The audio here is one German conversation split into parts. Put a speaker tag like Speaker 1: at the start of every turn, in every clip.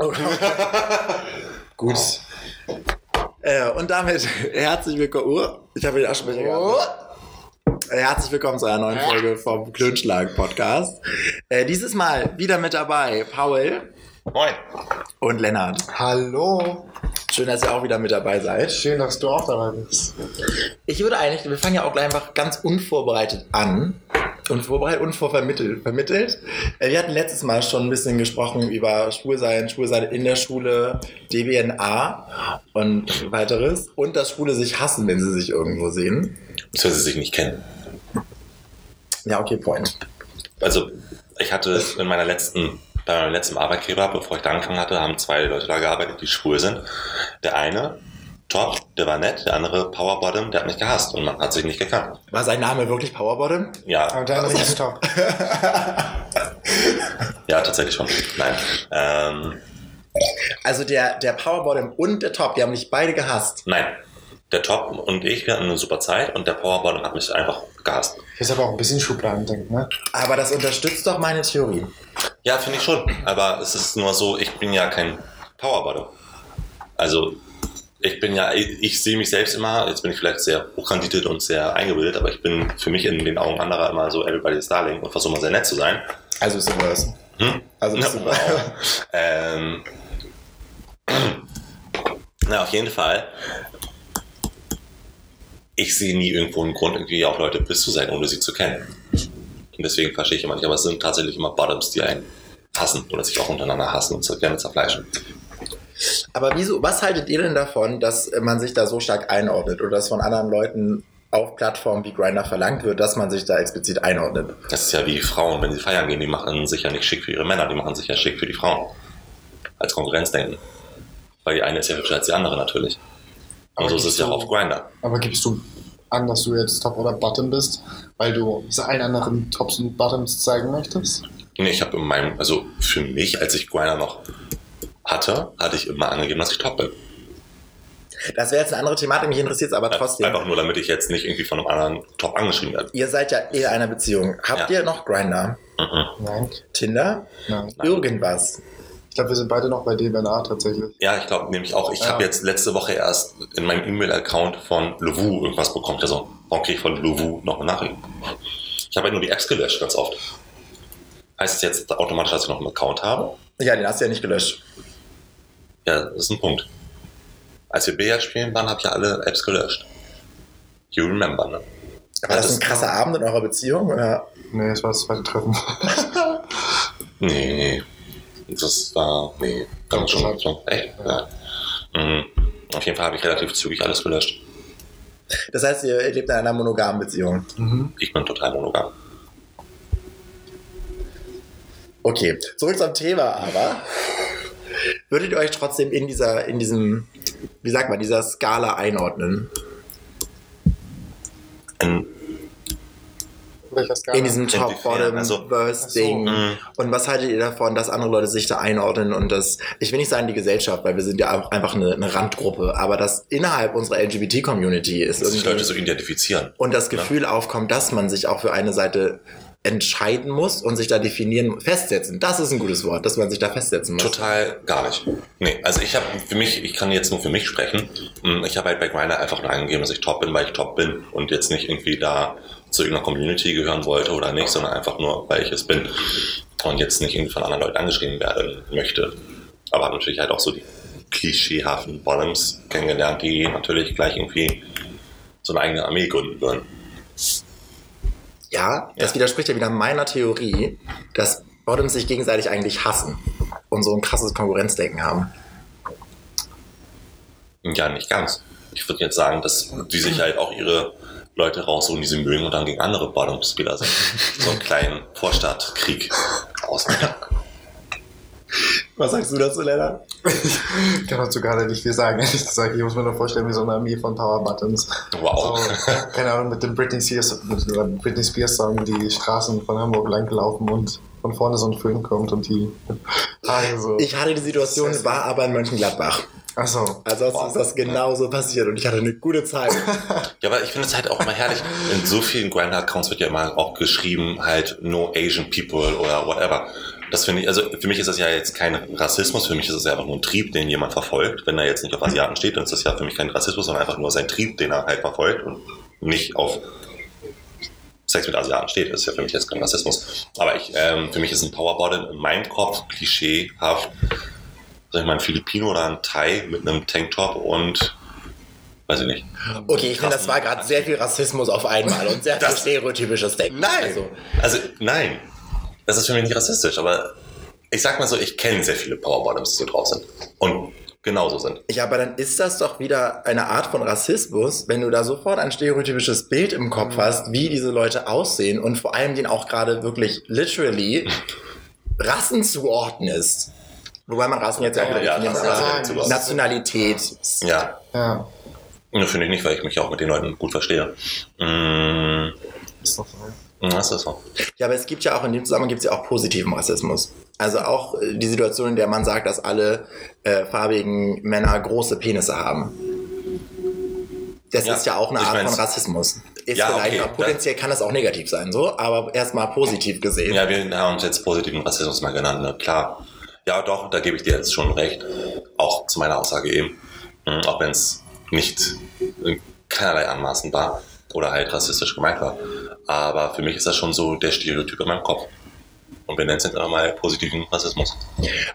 Speaker 1: Oh. Gut. Äh, und damit herzlich willkommen. Uh, ich habe wieder Aschenbecher gehabt. Äh, Herzlich willkommen zu einer neuen Folge vom Klönschlag Podcast. Äh, dieses Mal wieder mit dabei Paul
Speaker 2: Moin.
Speaker 1: und Lennart.
Speaker 3: Hallo.
Speaker 1: Schön, dass ihr auch wieder mit dabei seid.
Speaker 3: Schön, dass du auch dabei bist.
Speaker 1: Ich würde eigentlich, wir fangen ja auch gleich einfach ganz unvorbereitet an. Unvorbereitet, unvorvermittelt. Vermittelt. Äh, Wir hatten letztes Mal schon ein bisschen gesprochen über Schwulsein, Schwulsein in der Schule, DBNA und weiteres. Und dass Schwule sich hassen, wenn sie sich irgendwo sehen.
Speaker 2: Das sie sich nicht kennen.
Speaker 1: Ja, okay, Point.
Speaker 2: Also, ich hatte in meiner letzten, bei meinem letzten Arbeitgeber, bevor ich da angefangen hatte, haben zwei Leute da gearbeitet, die schwul sind. Der eine, top, der war nett, der andere, Powerbottom, der hat mich gehasst und man hat sich nicht gekannt.
Speaker 1: War sein Name wirklich Powerbottom?
Speaker 2: Ja,
Speaker 3: Aber der andere ist top.
Speaker 2: ja, tatsächlich schon. Nein. Ähm,
Speaker 1: Also der, der Powerbottom und der Top, die haben mich beide gehasst.
Speaker 2: nein. Der Top und ich, wir hatten eine super Zeit und der Powerbottom hat mich einfach gehasst.
Speaker 3: Ist aber auch ein bisschen Schubladendenken, ne?
Speaker 1: Aber das unterstützt doch meine Theorie.
Speaker 2: Ja, finde ich schon. Aber es ist nur so, ich bin ja kein Powerbottom. Also, ich bin ja, ich, ich sehe mich selbst immer, jetzt bin ich vielleicht sehr hochkandidelt und sehr eingebildet, aber ich bin für mich in den Augen anderer immer so Everybody's Darling und versuche mal sehr nett zu sein.
Speaker 1: Also ist Reverse.
Speaker 2: Hm?
Speaker 1: Also ist
Speaker 2: Ja,
Speaker 1: Reverse.
Speaker 2: wow. ähm, na, auf jeden Fall. Ich sehe nie irgendwo einen Grund, irgendwie auch Leute bis zu sein, ohne sie zu kennen. Und deswegen verstehe ich immer nicht. Aber es sind tatsächlich immer Bottoms, die einen hassen oder sich auch untereinander hassen und so gerne zerfleischen.
Speaker 1: Aber wieso, was haltet ihr denn davon, dass man sich da so stark einordnet oder dass von anderen Leuten auf Plattformen wie Grindr verlangt wird, dass man sich da explizit einordnet?
Speaker 2: Das ist ja wie Frauen, wenn sie feiern gehen, die machen sich ja nicht schick für ihre Männer, die machen sich ja schick für die Frauen. Als Konkurrenzdenken. Weil die eine ist ja hübscher als die andere natürlich. Und
Speaker 3: Aber
Speaker 2: so ist es ja auch auf Grinder.
Speaker 3: Aber gibst du an, dass du jetzt Top oder Bottom bist, weil du allen anderen Tops und Bottoms zeigen möchtest?
Speaker 2: Nee, ich habe in meinem, also für mich, als ich Grinder noch hatte, hatte ich immer angegeben, dass ich top bin.
Speaker 1: Das wäre jetzt eine andere Thematik, mich interessiert es aber trotzdem.
Speaker 2: Einfach nur, damit ich jetzt nicht irgendwie von einem anderen top angeschrieben werde.
Speaker 1: Ihr seid ja in einer Beziehung. Habt
Speaker 2: Ja.
Speaker 1: ihr noch Grindr?
Speaker 2: Mhm.
Speaker 3: Nein.
Speaker 1: Tinder?
Speaker 3: Nein.
Speaker 1: Irgendwas?
Speaker 3: Ich glaube, wir sind beide noch bei DBNA tatsächlich.
Speaker 2: Ja, ich glaube nämlich auch. Ich
Speaker 3: Ja.
Speaker 2: habe jetzt letzte Woche erst in meinem E-Mail-Account von Lovu irgendwas bekommen. Also, warum kriege ich von Lovu noch eine Nachricht? Ich habe ja nur die Apps gelöscht, ganz oft. Heißt es jetzt automatisch, dass ich noch einen Account habe?
Speaker 1: Ja, den hast du ja nicht gelöscht.
Speaker 2: Ja, das ist ein Punkt. Als wir Billard spielen waren, habe ich ja alle Apps gelöscht. You remember, ne?
Speaker 1: War das
Speaker 2: das-
Speaker 1: ein krasser Abend in eurer Beziehung? Oder?
Speaker 3: Nee, das war das zweite Treffen.
Speaker 2: Nee. Das war, nee. Ganz
Speaker 3: Doch,
Speaker 2: schon, schon, echt? Ja. Mhm. Auf jeden Fall habe ich relativ zügig alles gelöscht.
Speaker 1: Das heißt, ihr lebt in einer monogamen Beziehung.
Speaker 3: mhm.
Speaker 2: Ich bin total monogam.
Speaker 1: Okay, zurück zum Thema aber. Würdet ihr euch trotzdem in dieser, in diesem, wie sagt man, dieser Skala einordnen?
Speaker 2: In,
Speaker 3: Welcher Skala?
Speaker 1: In diesem? Top, Bottom,
Speaker 2: Also-
Speaker 1: Worst Ding.
Speaker 2: Mhm.
Speaker 1: Und was haltet ihr davon, dass andere Leute sich da einordnen und das, ich will nicht sagen die Gesellschaft, weil wir sind ja auch einfach eine, eine Randgruppe, aber das innerhalb unserer LGBT-Community ist
Speaker 2: dass sich Leute so identifizieren.
Speaker 1: und das Gefühl aufkommt, dass man sich auch für eine Seite entscheiden muss und sich da definieren, festsetzen. Das ist ein gutes Wort, dass man sich da festsetzen muss.
Speaker 2: Total gar nicht. Nee, also ich habe für mich, ich kann jetzt nur für mich sprechen. Mm, Ich habe halt bei Grindr einfach nur eingegeben, dass ich top bin, weil ich top bin und jetzt nicht irgendwie da zu irgendeiner Community gehören wollte oder nicht, sondern einfach nur, weil ich es bin und jetzt nicht irgendwie von anderen Leuten angeschrieben werden möchte. Aber habe natürlich halt auch so die klischeehaften Bottoms kennengelernt, die natürlich gleich irgendwie so eine eigene Armee gründen würden.
Speaker 1: Ja, das
Speaker 2: Ja.
Speaker 1: widerspricht ja wieder meiner Theorie, dass Bottoms sich gegenseitig eigentlich hassen und so ein krasses Konkurrenzdenken haben.
Speaker 2: Ja, nicht ganz. Ich würde jetzt sagen, dass die sich halt auch ihre Leute raussuchen, die sie mögen und dann gegen andere Bottom-Spieler sind. So einen kleinen Vorstadtkrieg ausmachen.
Speaker 1: Was sagst du dazu, Lennart?
Speaker 3: Ich kann dazu gerade nicht viel sagen, ehrlich gesagt. Ich muss mir nur vorstellen, wie so eine Armee von Power Buttons.
Speaker 2: Wow.
Speaker 3: So, keine Ahnung, mit dem Britney Spears, mit Britney Spears Song die Straßen von Hamburg lang gelaufen und von vorne so ein Föhn kommt und die Haare so.
Speaker 1: Ich hatte die Situation, war aber in Mönchengladbach.
Speaker 3: Achso.
Speaker 1: Ansonsten ist das genauso passiert und ich hatte eine gute Zeit.
Speaker 2: Ja, aber ich finde es halt auch mal herrlich. In so vielen Grinder-Accounts wird ja immer auch geschrieben, halt no Asian people oder whatever. Das finde ich, also für mich ist das ja jetzt kein Rassismus, für mich ist es ja einfach nur ein Trieb, den jemand verfolgt. Wenn er jetzt nicht auf Asiaten steht, dann ist das ja für mich kein Rassismus, sondern einfach nur sein Trieb, den er halt verfolgt und nicht auf Sex mit Asiaten steht. Das ist ja für mich jetzt kein Rassismus. Aber ich, ähm, für mich ist ein Powerbottom in meinem Kopf klischeehaft, sag ich mal, ein Filipino oder ein Thai mit einem Tanktop und weiß ich nicht.
Speaker 1: Okay, ich finde, das war gerade sehr viel Rassismus auf einmal und sehr viel stereotypisches Denken.
Speaker 2: Nein.
Speaker 1: Also,
Speaker 2: Also, nein. Das ist für mich nicht rassistisch, aber ich sag mal so, ich kenne sehr viele Powerbottoms, die so drauf sind. Und genauso sind.
Speaker 1: ja, aber dann ist das doch wieder eine Art von Rassismus, wenn du da sofort ein stereotypisches Bild im Kopf hast, wie diese Leute aussehen und vor allem den auch gerade wirklich literally Rassen zuordnest. Wobei man Rassen jetzt ja auch wieder
Speaker 2: Ja,
Speaker 3: zuordnen.
Speaker 1: aber Nationalität.
Speaker 2: Ja.
Speaker 3: Ja.
Speaker 2: Das finde ich nicht, weil ich mich auch mit den Leuten gut verstehe. Mm,
Speaker 3: Ist doch so.
Speaker 2: Das ist so.
Speaker 1: Ja, aber es gibt ja auch in dem Zusammenhang gibt es ja auch positiven Rassismus. Also auch äh, die Situation, in der man sagt, dass alle äh, farbigen Männer große Penisse haben. Das
Speaker 2: Ja,
Speaker 1: ist ja auch eine Art von Rassismus. Ist
Speaker 2: Ja,
Speaker 1: vielleicht
Speaker 2: okay,
Speaker 1: auch, potenziell kann das auch negativ sein, so, aber erstmal positiv gesehen.
Speaker 2: Ja, wir haben uns jetzt positiven Rassismus mal genannt, ne? klar. Ja, doch, da gebe ich dir jetzt schon recht. Auch zu meiner Aussage eben. Mhm, Auch wenn es nicht in keinerlei anmaßend war oder halt rassistisch gemeint war. Aber für mich ist das schon so der Stereotyp in meinem Kopf. Und wir nennen es jetzt einfach mal positiven Rassismus.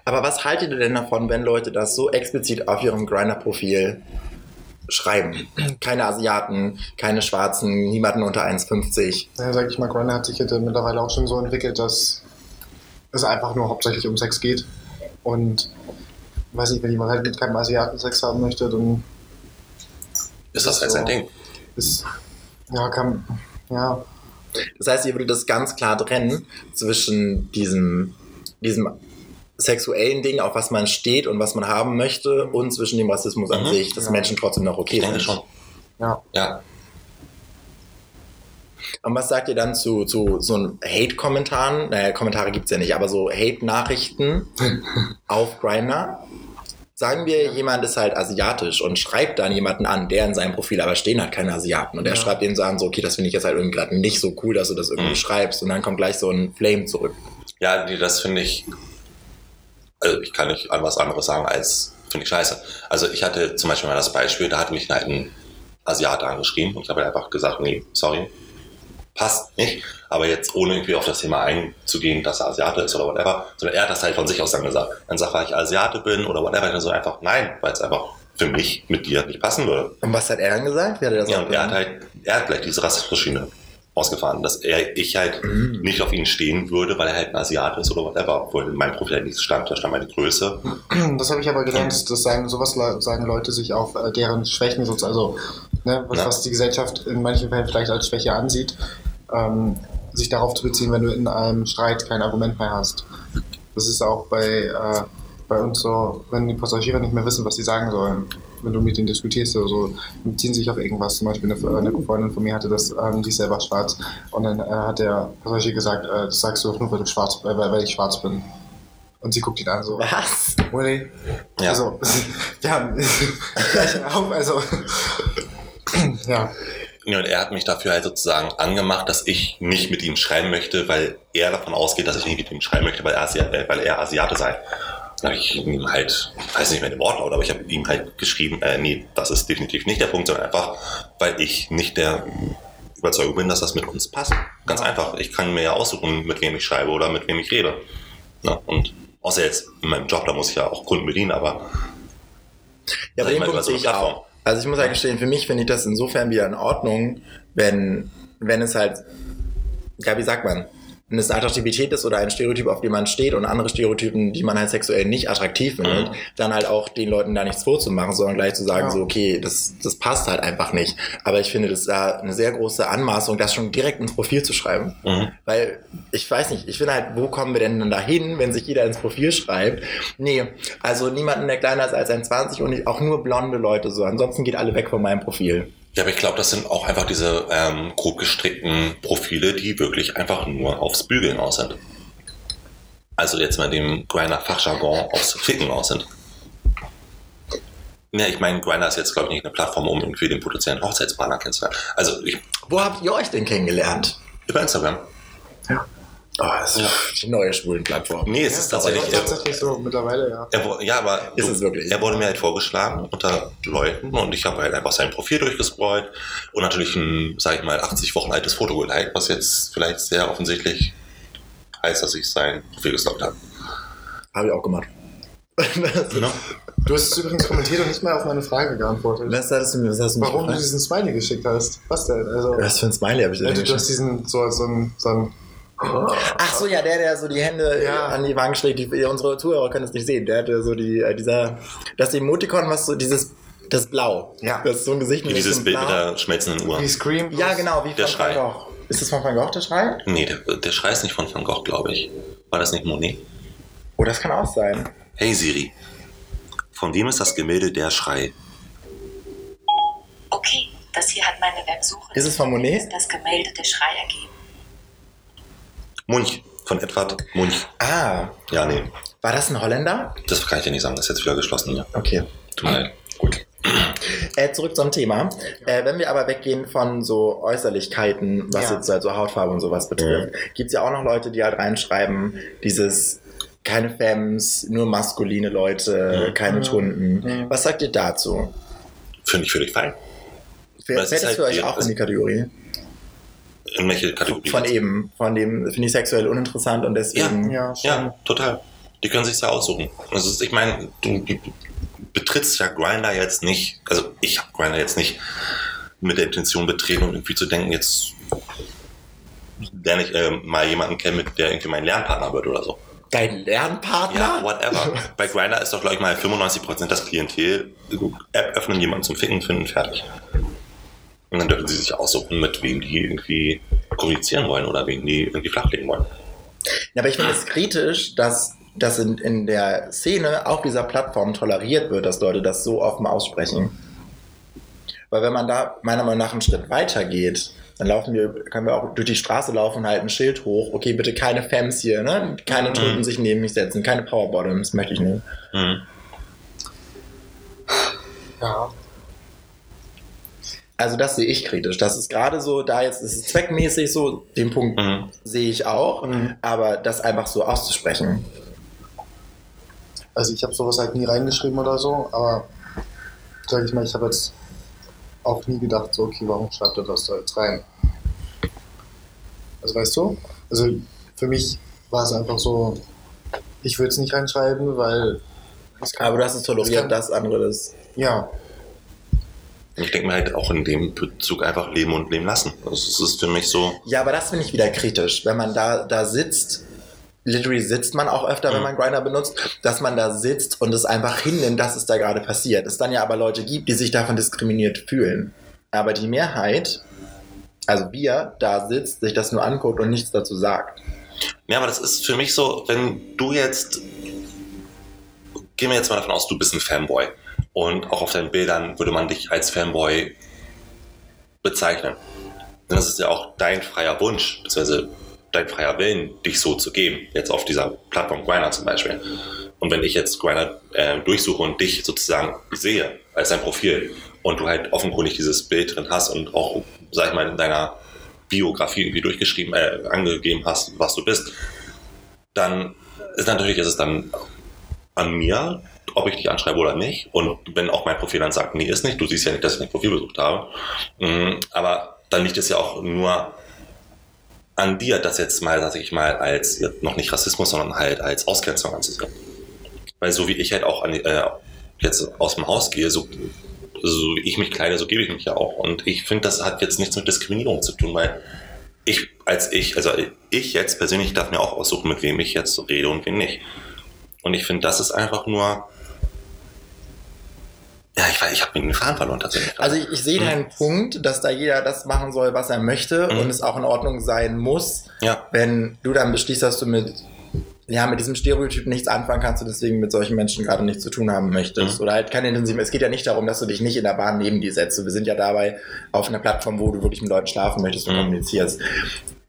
Speaker 1: Aber was haltet ihr denn davon, wenn Leute das so explizit auf ihrem Grinder-Profil schreiben? Keine Asiaten, keine Schwarzen, niemanden unter 1,50.
Speaker 3: Ja, sag ich mal, Grindr hat sich jetzt mittlerweile auch schon so entwickelt, dass es einfach nur hauptsächlich um Sex geht. Und weiß nicht, wenn jemand halt mit keinem Asiaten Sex haben möchte, dann
Speaker 2: Ist das halt sein Ding?
Speaker 3: ist, ja, kann, ja,
Speaker 1: Das heißt, ihr würdet das ganz klar trennen zwischen diesem, diesem sexuellen Ding, auf was man steht und was man haben möchte, und zwischen dem Rassismus an
Speaker 2: Mhm.
Speaker 1: sich, dass
Speaker 3: Ja.
Speaker 1: Menschen trotzdem noch okay
Speaker 2: Ich denke
Speaker 1: sind.
Speaker 2: schon.
Speaker 3: ja.
Speaker 2: Ja.
Speaker 1: Und was sagt ihr dann zu, zu so einem Hate-Kommentaren? Naja, Kommentare gibt's ja nicht, aber so Hate-Nachrichten auf Grindr? Sagen wir, jemand ist halt asiatisch und schreibt dann jemanden an, der in seinem Profil aber stehen hat keine Asiaten. Und
Speaker 3: Ja.
Speaker 1: schreibt denen so an, so, okay, das finde ich jetzt halt irgendwie gerade nicht so cool, dass du das irgendwie
Speaker 2: Mhm.
Speaker 1: schreibst. Und dann kommt gleich so ein Flame zurück.
Speaker 2: Ja, nee, das finde ich. Also ich kann nicht an was anderes sagen als finde ich scheiße. Also ich hatte zum Beispiel mal das Beispiel, da hat mich halt ein Asiate angeschrieben und ich habe halt einfach gesagt, nee, sorry, passt nicht. Aber jetzt ohne irgendwie auf das Thema einzugehen, dass er Asiate ist oder whatever, sondern er hat das halt von sich aus dann gesagt. Dann sagt, weil ich Asiate bin oder whatever, dann so einfach nein, weil es einfach für mich mit dir nicht passen würde.
Speaker 1: Und was hat er dann gesagt? Wie hat er das
Speaker 2: Ja, und er hat halt, er hat gleich diese Rassismusschiene ausgefahren, dass er, ich halt
Speaker 1: Mhm.
Speaker 2: nicht auf ihn stehen würde, weil er halt ein Asiat ist oder whatever, obwohl in meinem Profil halt nichts stand, da stand meine Größe.
Speaker 3: Das habe ich aber gelernt, das das sagen, sowas sagen Leute sich auf äh, deren Schwächen, sozusagen, also ne, was,
Speaker 2: Ja.
Speaker 3: was die Gesellschaft in manchen Fällen vielleicht als Schwäche ansieht, ähm, sich darauf zu beziehen, wenn du in einem Streit kein Argument mehr hast. Das ist auch bei, äh, bei uns so, wenn die Passagiere nicht mehr wissen, was sie sagen sollen, wenn du mit denen diskutierst oder so, beziehen sich auf irgendwas. Zum Beispiel eine, eine Freundin von mir hatte das, ähm, die ist selber schwarz und dann äh, hat der Passagier gesagt, äh, das sagst du doch nur, weil, du schwarz, äh, weil weil ich schwarz bin. Und sie guckt ihn an so,
Speaker 1: Was?
Speaker 3: Willy.
Speaker 2: Ja.
Speaker 3: Also, wir haben also. Ja.
Speaker 2: Ja, und er hat mich dafür halt sozusagen angemacht, dass ich nicht mit ihm schreiben möchte, weil er davon ausgeht, dass ich nicht mit ihm schreiben möchte, weil er, Asi äh, weil er Asiate sei. Dann habe ich ihm halt, ich weiß nicht mehr den Wortlaut, aber ich habe ihm halt geschrieben, äh, nee, das ist definitiv nicht der Punkt, sondern einfach, weil ich nicht der Überzeugung bin, dass das mit uns passt. Ganz einfach. Ich kann mir ja aussuchen, mit wem ich schreibe oder mit wem ich rede. Ja, und außer jetzt in meinem Job, da muss ich ja auch Kunden bedienen, aber
Speaker 1: Ja,
Speaker 2: mal, über
Speaker 1: Punkt
Speaker 2: so
Speaker 1: sehe ich auch. Also ich muss ja. gestehen, für mich finde ich das insofern wieder in Ordnung, wenn, wenn es halt, ja, wie sagt man, eine Attraktivität ist oder ein Stereotyp, auf dem man steht und andere Stereotypen, die man halt sexuell nicht attraktiv findet,
Speaker 2: Mhm.
Speaker 1: dann halt auch den Leuten da nichts vorzumachen, sondern gleich zu sagen,
Speaker 3: Ja.
Speaker 1: so, okay, das, das passt halt einfach nicht. Aber ich finde das da eine sehr große Anmaßung, das schon direkt ins Profil zu schreiben.
Speaker 2: mhm.
Speaker 1: Weil ich weiß nicht, ich finde halt, wo kommen wir denn dann dahin, wenn sich jeder ins Profil schreibt? Nee, also niemanden, der kleiner ist als 1,20 und auch nur blonde Leute so. Ansonsten geht alle weg von meinem Profil.
Speaker 2: Ja, aber ich glaube, das sind auch einfach diese ähm, grob gestrickten Profile, die wirklich einfach nur aufs Bügeln aus sind. Also jetzt mal dem Grinder Fachjargon aufs Ficken aus sind. Ja, ich meine, Grindr ist jetzt, glaube ich, nicht eine Plattform, um irgendwie den potenziellen Hochzeitspartner kennenzulernen. Also ich,
Speaker 1: Wo habt ihr euch denn kennengelernt?
Speaker 2: über Instagram.
Speaker 1: Oh, das ist die neue Schwulenplattform.
Speaker 2: Nee, es ist tatsächlich.
Speaker 3: Ja, tatsächlich so mittlerweile, ja.
Speaker 2: Er, ja, aber
Speaker 1: Ist es wirklich?
Speaker 2: er wurde mir halt vorgeschlagen unter Leuten und ich habe halt einfach sein Profil durchgescrollt und natürlich ein, sag ich mal, 80 Wochen altes Foto geliked, was jetzt vielleicht sehr offensichtlich heißt, dass ich sein Profil gestalkt habe.
Speaker 1: Habe ich auch gemacht.
Speaker 2: Ne?
Speaker 3: Du hast es übrigens kommentiert und nicht mal auf meine Frage geantwortet.
Speaker 1: Was hast du mir, was hast du
Speaker 3: Warum du
Speaker 1: gefragt?
Speaker 3: diesen Smiley geschickt hast? Was denn? Also,
Speaker 1: Was für ein Smiley habe ich
Speaker 3: ja,
Speaker 1: denn
Speaker 3: du, du hast diesen, so, so ein, so ein
Speaker 1: Ach so, ja, der, der so die Hände
Speaker 3: Ja.
Speaker 1: an die Wangen schlägt. Die, unsere Zuhörer können es nicht sehen. Der hatte so die, äh, dieser, das Emoticon, was so dieses, das Blau.
Speaker 3: Ja.
Speaker 1: Das ist so ein Gesicht
Speaker 2: Wie
Speaker 1: mit
Speaker 2: dieses Bild
Speaker 1: Blau.
Speaker 2: mit der schmelzenden Uhr.
Speaker 3: wie Scream.
Speaker 1: Ja, genau, wie
Speaker 2: Der
Speaker 1: von Van
Speaker 2: Schrei.
Speaker 1: Gogh. Ist das von Van Gogh, der Schrei?
Speaker 2: Nee, der, der Schrei ist nicht von Van Gogh, glaube ich. War das nicht Monet?
Speaker 1: Oh, das kann auch sein.
Speaker 2: Hey Siri, von wem ist das Gemälde Der Schrei?
Speaker 4: Okay, das hier hat meine Websuche.
Speaker 1: Ist es von Monet?
Speaker 4: Das Gemälde der Schrei ergeben.
Speaker 2: Munch, von Edward Munch.
Speaker 1: Ah,
Speaker 2: Ja, nee,
Speaker 1: war das ein Holländer?
Speaker 2: das kann ich dir nicht sagen, das ist jetzt wieder geschlossen. Ja.
Speaker 1: Okay.
Speaker 2: Tut mir leid.
Speaker 1: Gut. Äh, zurück zum Thema. Äh, wenn wir aber weggehen von so Äußerlichkeiten, was
Speaker 3: Ja.
Speaker 1: jetzt halt so Hautfarbe und sowas betrifft, gibt's ja auch noch Leute, die halt reinschreiben, dieses keine Femmes, nur maskuline Leute,
Speaker 2: Mhm.
Speaker 1: keine
Speaker 3: Mhm.
Speaker 1: Tunden.
Speaker 3: Mhm.
Speaker 1: Was sagt ihr dazu?
Speaker 2: Finde ich völlig fein. Es
Speaker 1: Fällt
Speaker 2: ist
Speaker 1: das für
Speaker 2: halt
Speaker 1: euch
Speaker 2: die-
Speaker 1: auch in die Kategorie?
Speaker 2: In welche Kategorie?
Speaker 1: Von eben, von dem finde ich sexuell uninteressant und deswegen.
Speaker 3: Ja, schon.
Speaker 2: Ja, total. Die können sich ja aussuchen. Also ich meine, du, du betrittst ja Grinder jetzt nicht, also ich habe Grinder jetzt nicht mit der Intention betreten, um irgendwie zu denken, jetzt lerne ich äh, mal jemanden kennen, mit der irgendwie mein Lernpartner wird oder so.
Speaker 1: Dein Lernpartner?
Speaker 2: Ja, whatever. Bei Grinder ist doch, glaube ich, mal 95% das Klientel App öffnen, jemanden zum Ficken finden, fertig. Und dann dürfen sie sich aussuchen, mit wem die irgendwie kommunizieren wollen oder wem die irgendwie flachlegen wollen.
Speaker 1: Ja, aber ich finde es kritisch, dass das in, in der Szene auf dieser Plattform toleriert wird, dass Leute das so offen aussprechen. Weil wenn man da meiner Meinung nach einen Schritt weiter geht, dann laufen wir, können wir auch durch die Straße laufen und halten ein Schild hoch. Okay, bitte keine Femmes hier, ne? Keine
Speaker 2: Mhm.
Speaker 1: Tunden sich neben mich setzen, keine Powerbottoms, möchte ich nicht.
Speaker 2: Mhm.
Speaker 3: Ja.
Speaker 1: Also das sehe ich kritisch. Das ist gerade so, da jetzt ist es zweckmäßig so, den Punkt
Speaker 2: Mhm.
Speaker 1: sehe ich auch,
Speaker 3: Mhm.
Speaker 1: aber das einfach so auszusprechen.
Speaker 3: Also ich habe sowas halt nie reingeschrieben oder so, aber sag ich mal, ich habe jetzt auch nie gedacht, so, okay, warum schreibt er das da jetzt rein? Also weißt du? Also für mich war es einfach so, ich würde es nicht reinschreiben, weil
Speaker 1: Aber du hast es toleriert,
Speaker 3: kann-
Speaker 1: dass andere das.
Speaker 3: ja,
Speaker 2: Ich denke mir halt auch in dem Bezug einfach leben und leben lassen. Also es ist für mich so,
Speaker 1: Ja, aber das finde ich wieder kritisch, wenn man da, da sitzt. Literally sitzt man auch öfter, wenn
Speaker 2: Mhm.
Speaker 1: man Grinder benutzt, dass man da sitzt und es einfach hinnimmt, dass es da gerade passiert. Es dann ja aber Leute gibt, die sich davon diskriminiert fühlen. Aber die Mehrheit, also wir, da sitzt, sich das nur anguckt und nichts dazu sagt.
Speaker 2: ja, aber das ist für mich so, wenn du jetzt, gehen wir jetzt mal davon aus, du bist ein Fanboy und auch auf deinen Bildern würde man dich als Fanboy bezeichnen. Dann ist es ja auch dein freier Wunsch, beziehungsweise dein freier Willen, dich so zu geben. Jetzt auf dieser Plattform Grindr zum Beispiel. Und wenn ich jetzt Grindr äh, durchsuche und dich sozusagen sehe als dein Profil und du halt offenkundig dieses Bild drin hast und auch, sag ich mal, in deiner Biografie irgendwie durchgeschrieben, äh, angegeben hast, was du bist, dann ist natürlich ist es dann an mir, ob ich dich anschreibe oder nicht. Und wenn auch mein Profil dann sagt, nee, ist nicht, du siehst ja nicht, dass ich dein Profil besucht habe. Mm, Aber dann liegt es ja auch nur an dir, das jetzt mal, sag ich mal, als noch nicht Rassismus, sondern halt als Ausgrenzung anzusehen. Weil so wie ich halt auch an, äh, jetzt aus dem Haus gehe, so, so wie ich mich kleide, so gebe ich mich ja auch. Und ich finde, das hat jetzt nichts mit Diskriminierung zu tun, weil ich als ich, also ich jetzt persönlich darf mir auch aussuchen, mit wem ich jetzt rede und wem nicht. Und ich finde, das ist einfach nur. Ja, ich, weiß, ich habe mir den Faden verloren tatsächlich.
Speaker 1: Also ich, ich sehe
Speaker 2: Mhm.
Speaker 1: deinen Punkt, dass da jeder das machen soll, was er möchte
Speaker 2: Mhm.
Speaker 1: und es auch in Ordnung sein muss,
Speaker 2: ja,
Speaker 1: wenn du dann beschließt, dass du mit, ja, mit diesem Stereotyp nichts anfangen kannst und deswegen mit solchen Menschen gerade nichts zu tun haben möchtest.
Speaker 2: Mhm.
Speaker 1: Oder halt keine intensive. Es geht ja nicht darum, dass du dich nicht in der Bahn neben dir setzt. Wir sind ja dabei auf einer Plattform, wo du wirklich mit Leuten schlafen möchtest und
Speaker 2: Mhm.
Speaker 1: kommunizierst.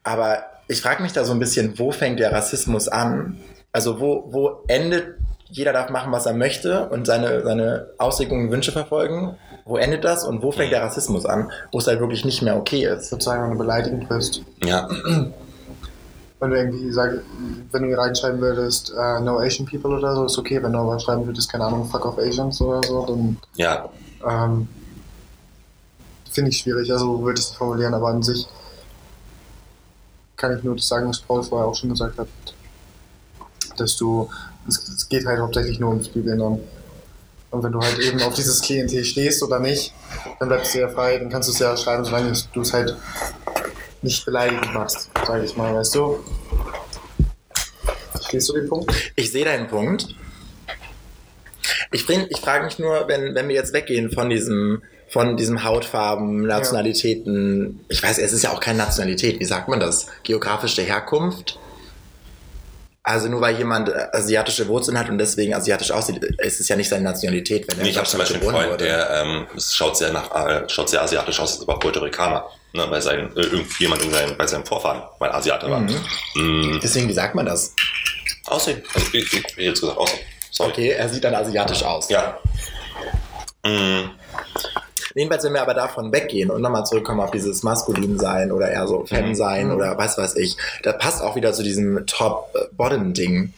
Speaker 1: Aber ich frage mich da so ein bisschen, wo fängt der Rassismus an? Also wo, wo endet jeder darf machen, was er möchte und seine, seine Auslegungen und Wünsche verfolgen. Wo endet das und wo fängt der Rassismus an, wo es halt wirklich nicht mehr okay ist?
Speaker 3: Sozusagen, wenn du beleidigend bist.
Speaker 2: Ja,
Speaker 3: Wenn du irgendwie sagst, wenn du reinschreiben würdest, äh, no Asian people oder so, ist okay. Wenn du aber schreiben würdest, keine Ahnung, fuck off Asians oder so, dann
Speaker 2: ja,
Speaker 3: ähm, finde ich schwierig. Also würde ich es formulieren, aber an sich kann ich nur das sagen, was Paul vorher auch schon gesagt hat, dass du, es, es geht halt hauptsächlich nur ums dann. Und wenn du halt eben auf dieses Klientel stehst oder nicht, dann bleibst du ja frei, dann kannst du es ja schreiben, solange du es halt nicht beleidigend machst, sage ich mal, weißt du? Verstehst du den Punkt?
Speaker 1: Ich sehe deinen Punkt. Ich, bring- ich frage mich nur, wenn, wenn wir jetzt weggehen von diesem, von diesem Hautfarben, Nationalitäten, ich weiß, es ist ja auch keine Nationalität, wie sagt man das? Geografische Herkunft? Also nur weil jemand äh, asiatische Wurzeln hat und deswegen asiatisch aussieht, ist es ja nicht seine Nationalität, wenn er
Speaker 2: ich habe zum Beispiel einen Freund,
Speaker 1: wurde.
Speaker 2: der ähm, schaut sehr nach, äh, schaut sehr asiatisch aus, ist aber Puerto Ricaner. Ne, weil sein, äh, irgendjemand in seinem, bei seinem Vorfahren, weil Asiate war. Mm,
Speaker 1: Deswegen, wie sagt man das?
Speaker 2: aussehen. Also, ich, ich, ich jetzt gesagt, aussehen. Sorry.
Speaker 1: Okay, er sieht dann asiatisch aus.
Speaker 2: Ja. Mm,
Speaker 1: Jedenfalls, wenn wir aber davon weggehen und nochmal zurückkommen auf dieses Maskulin-Sein oder eher so Femme-Sein oder was weiß ich, da passt auch wieder zu diesem Top-Bottom-Ding.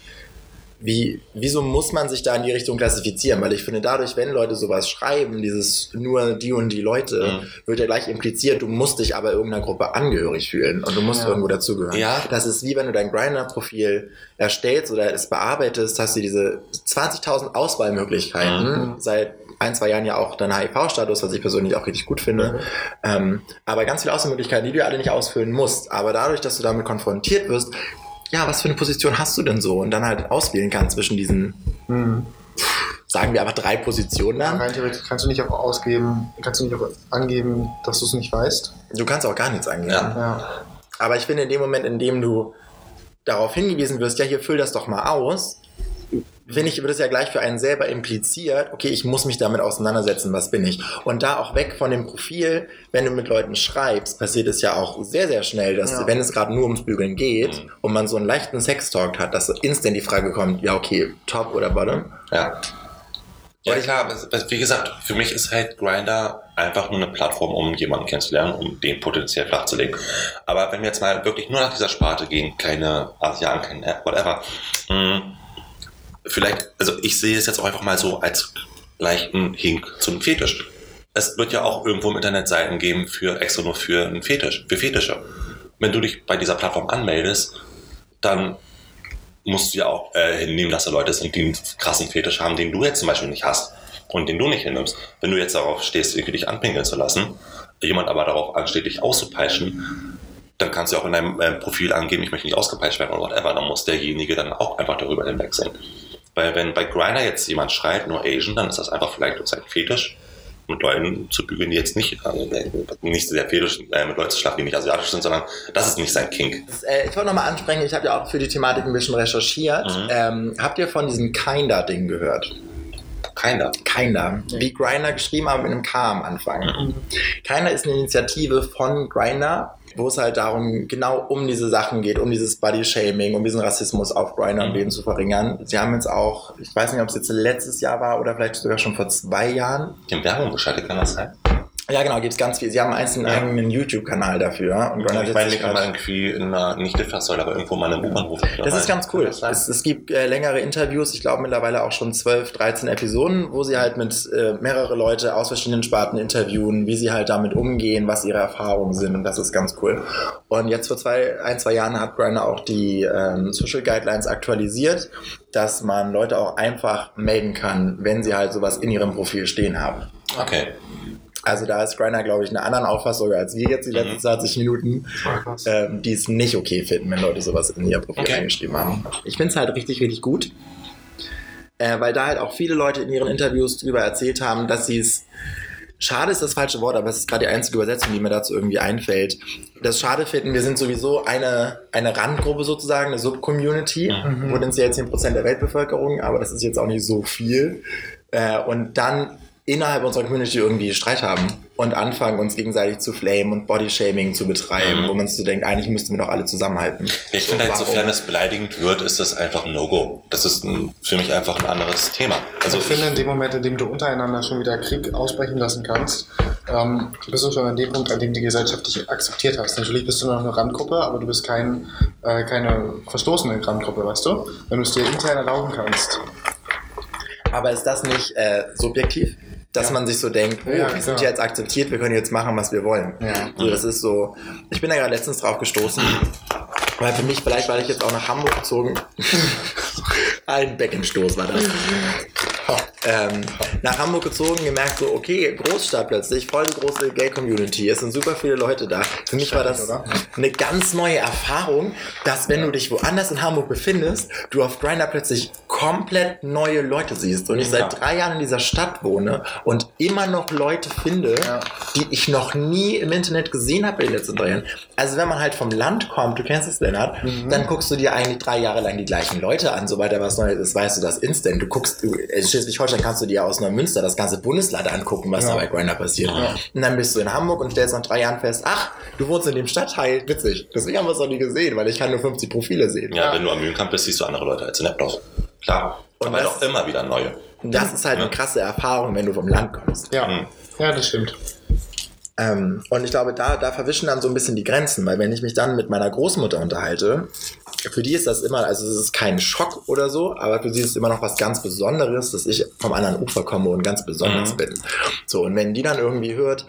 Speaker 1: Wie, wieso muss man sich da in die Richtung klassifizieren? Weil ich finde, dadurch, wenn Leute sowas schreiben, dieses nur die und die Leute,
Speaker 2: Mhm.
Speaker 1: wird ja gleich impliziert, du musst dich aber irgendeiner Gruppe angehörig fühlen und du musst
Speaker 3: Ja.
Speaker 1: irgendwo dazugehören.
Speaker 2: Ja.
Speaker 1: Das ist wie wenn du dein Grinder-Profil erstellst oder es bearbeitest, hast du diese 20.000 Auswahlmöglichkeiten. Seit ein, zwei Jahren ja auch dein HIV-Status, was ich persönlich auch richtig gut finde. Ähm, aber ganz viele Auswahlmöglichkeiten, die du ja alle nicht ausfüllen musst. Aber dadurch, dass du damit konfrontiert wirst, ja, was für eine Position hast du denn so? Und dann halt auswählen kannst zwischen diesen, sagen wir aber drei Positionen dann.
Speaker 3: Rein theoretisch kannst du nicht auch ausgeben, kannst du nicht auch angeben, dass du es nicht weißt.
Speaker 1: Du kannst auch gar nichts angeben.
Speaker 2: Ja.
Speaker 3: Ja.
Speaker 1: Aber ich finde, in dem Moment, in dem du darauf hingewiesen wirst, ja, hier füll das doch mal aus, finde ich, wird es ja gleich für einen selber impliziert, okay, ich muss mich damit auseinandersetzen, was bin ich. Und da auch weg von dem Profil, wenn du mit Leuten schreibst, passiert es ja auch sehr, sehr schnell, dass,
Speaker 3: Ja.
Speaker 1: wenn es gerade nur ums Bügeln geht
Speaker 2: Mhm.
Speaker 1: und man so einen leichten Sextalk hat, dass instant die Frage kommt, ja, okay, top oder bottom.
Speaker 2: Ja. Ja, klar, wie gesagt, für mich ist halt Grinder einfach nur eine Plattform, um jemanden kennenzulernen, um den potenziell flachzulegen. Aber wenn wir jetzt mal wirklich nur nach dieser Sparte gehen, keine Asiaten, kein whatever, mh, vielleicht, also ich sehe es jetzt auch einfach mal so als leichten Hink zum Fetisch. Es wird ja auch irgendwo im Internet Seiten geben für extra nur für einen Fetisch, für Fetische. Wenn du dich bei dieser Plattform anmeldest, dann musst du ja auch äh, hinnehmen, dass da Leute sind, die einen krassen Fetisch haben, den du jetzt zum Beispiel nicht hast und den du nicht hinnimmst. Wenn du jetzt darauf stehst, irgendwie dich anpinkeln zu lassen, jemand aber darauf ansteht, dich auszupeitschen, dann kannst du auch in deinem äh, Profil angeben, ich möchte nicht ausgepeitscht werden oder whatever. Dann muss derjenige dann auch einfach darüber hinwegsehen. Weil wenn bei Griner jetzt jemand schreibt, nur Asian, dann ist das einfach vielleicht sein Fetisch, mit Leuten zu bügeln, die jetzt nicht, also, äh, nicht sehr fetisch, äh, mit Leuten zu schlafen, die nicht asiatisch sind, sondern das ist nicht sein Kink.
Speaker 1: Das, äh, ich wollte nochmal ansprechen, ich habe ja auch für die Thematik ein bisschen recherchiert.
Speaker 2: Mhm.
Speaker 1: Ähm, habt ihr von diesem Kinder-Ding gehört?
Speaker 2: Keiner.
Speaker 1: Kinder. Wie Grinder geschrieben, aber mit einem K am Anfang. Kinder ist eine Initiative von Grinder, wo es halt darum, genau um diese Sachen geht, um dieses Body-Shaming, um diesen Rassismus auf Grinder und
Speaker 2: Mhm.
Speaker 1: Leben zu verringern. Sie haben jetzt auch, ich weiß nicht, ob es jetzt letztes Jahr war oder vielleicht sogar schon vor zwei Jahren.
Speaker 2: Die haben Werbung geschaltet, kann das sein?
Speaker 1: Ja, genau, gibt es ganz viel. Sie haben einen
Speaker 2: Ja.
Speaker 1: eigenen YouTube-Kanal dafür. Und Grindr
Speaker 2: ich meine, ich kann
Speaker 1: halt-
Speaker 2: irgendwie in einer, nicht Litfaßsäule, aber irgendwo mal in einem U-Bahnhof.
Speaker 1: Das ist ganz cool. Es, es gibt äh, längere Interviews, ich glaube mittlerweile auch schon 12, 13 Episoden, wo sie halt mit äh, mehrere Leute aus verschiedenen Sparten interviewen, wie sie halt damit umgehen, was ihre Erfahrungen sind und das ist ganz cool. Und jetzt vor zwei, ein, zwei Jahren hat Grindr auch die ähm, Social Guidelines aktualisiert, dass man Leute auch einfach melden kann, wenn sie halt sowas in ihrem Profil stehen haben.
Speaker 2: Okay.
Speaker 1: Also da ist Grindr, glaube ich, eine anderen Auffassung als wir jetzt die letzten
Speaker 2: Mhm.
Speaker 1: 20 Minuten ähm, die es nicht okay finden, wenn Leute sowas in ihr Profil
Speaker 2: Okay.
Speaker 1: eingeschrieben haben. Ich finde es halt richtig, richtig gut. Äh, weil da halt auch viele Leute in ihren Interviews drüber erzählt haben, dass sie es. Schade ist das falsche Wort, aber es ist gerade die einzige Übersetzung, die mir dazu irgendwie einfällt. Das Schade finden, wir sind sowieso eine, eine Randgruppe sozusagen, eine Subcommunity, potenziell 10% der Weltbevölkerung, aber das ist jetzt auch nicht so viel. Äh, und dann innerhalb unserer Community irgendwie Streit haben und anfangen, uns gegenseitig zu flamen und Bodyshaming zu betreiben,
Speaker 2: Mhm.
Speaker 1: wo man sich so denkt, eigentlich müssten wir doch alle zusammenhalten.
Speaker 2: Ich
Speaker 1: So,
Speaker 2: finde halt,
Speaker 1: warum?
Speaker 2: sofern es beleidigend wird, ist das einfach ein No-Go. Das ist ein, für mich einfach ein anderes Thema. Also
Speaker 3: ich finde, in dem Moment, in dem du untereinander schon wieder Krieg ausbrechen lassen kannst, ähm, bist du schon an dem Punkt, an dem die Gesellschaft dich akzeptiert hast. Natürlich bist du noch eine Randgruppe, aber du bist kein, äh, keine verstoßene Randgruppe, weißt du? Wenn du es dir intern erlauben kannst.
Speaker 1: Aber ist das nicht äh, subjektiv? Dass
Speaker 3: Ja.
Speaker 1: man sich so denkt, oh,
Speaker 3: Ja,
Speaker 1: wir sind
Speaker 3: klar.
Speaker 1: jetzt akzeptiert, wir können jetzt machen, was wir wollen.
Speaker 3: Ja.
Speaker 1: So, das ist so. Ich bin da gerade letztens drauf gestoßen, weil für mich, vielleicht weil ich jetzt auch nach Hamburg gezogen Ein Beckenstoß war das. Ähm, nach Hamburg gezogen, gemerkt so, okay, Großstadt plötzlich, voll die große Gay-Community, es sind super viele Leute da. Für mich war das
Speaker 3: oder?
Speaker 1: eine ganz neue Erfahrung, dass wenn du dich woanders in Hamburg befindest, du auf Grindr plötzlich komplett neue Leute siehst. Und ich seit
Speaker 3: Ja.
Speaker 1: drei Jahren in dieser Stadt wohne und immer noch Leute finde,
Speaker 3: Ja.
Speaker 1: die ich noch nie im Internet gesehen habe in den letzten drei Jahren. Also wenn man halt vom Land kommt, du kennst es, Lennart,
Speaker 3: Mhm.
Speaker 1: dann guckst du dir eigentlich drei Jahre lang die gleichen Leute an, sobald da was Neues ist, weißt du das instant. Du guckst, du, in Schleswig-Holstein kannst du dir aus Neumünster das ganze Bundesland angucken, was
Speaker 3: Ja.
Speaker 1: da bei Grindr passiert. Und dann bist du in Hamburg und stellst nach drei Jahren fest, ach, du wohnst in dem Stadtteil, witzig. Deswegen haben wir es noch nie gesehen, weil ich kann nur 50 Profile sehen.
Speaker 2: ja, wenn du am Mühlenkamp bist, siehst du andere Leute als in Eppdorf. Klar.
Speaker 1: Und
Speaker 2: aber
Speaker 1: das-
Speaker 2: doch immer wieder neue.
Speaker 1: Das ist halt eine krasse Erfahrung, wenn du vom Land kommst.
Speaker 3: Ja, ja das stimmt.
Speaker 1: Ähm, und ich glaube, da, da verwischen dann so ein bisschen die Grenzen, weil wenn ich mich dann mit meiner Großmutter unterhalte, für die ist das immer, also es ist kein Schock oder so, aber für sie ist es immer noch was ganz Besonderes, dass ich vom anderen Ufer komme und ganz besonders
Speaker 2: Mhm.
Speaker 1: bin. So, und wenn die dann irgendwie hört,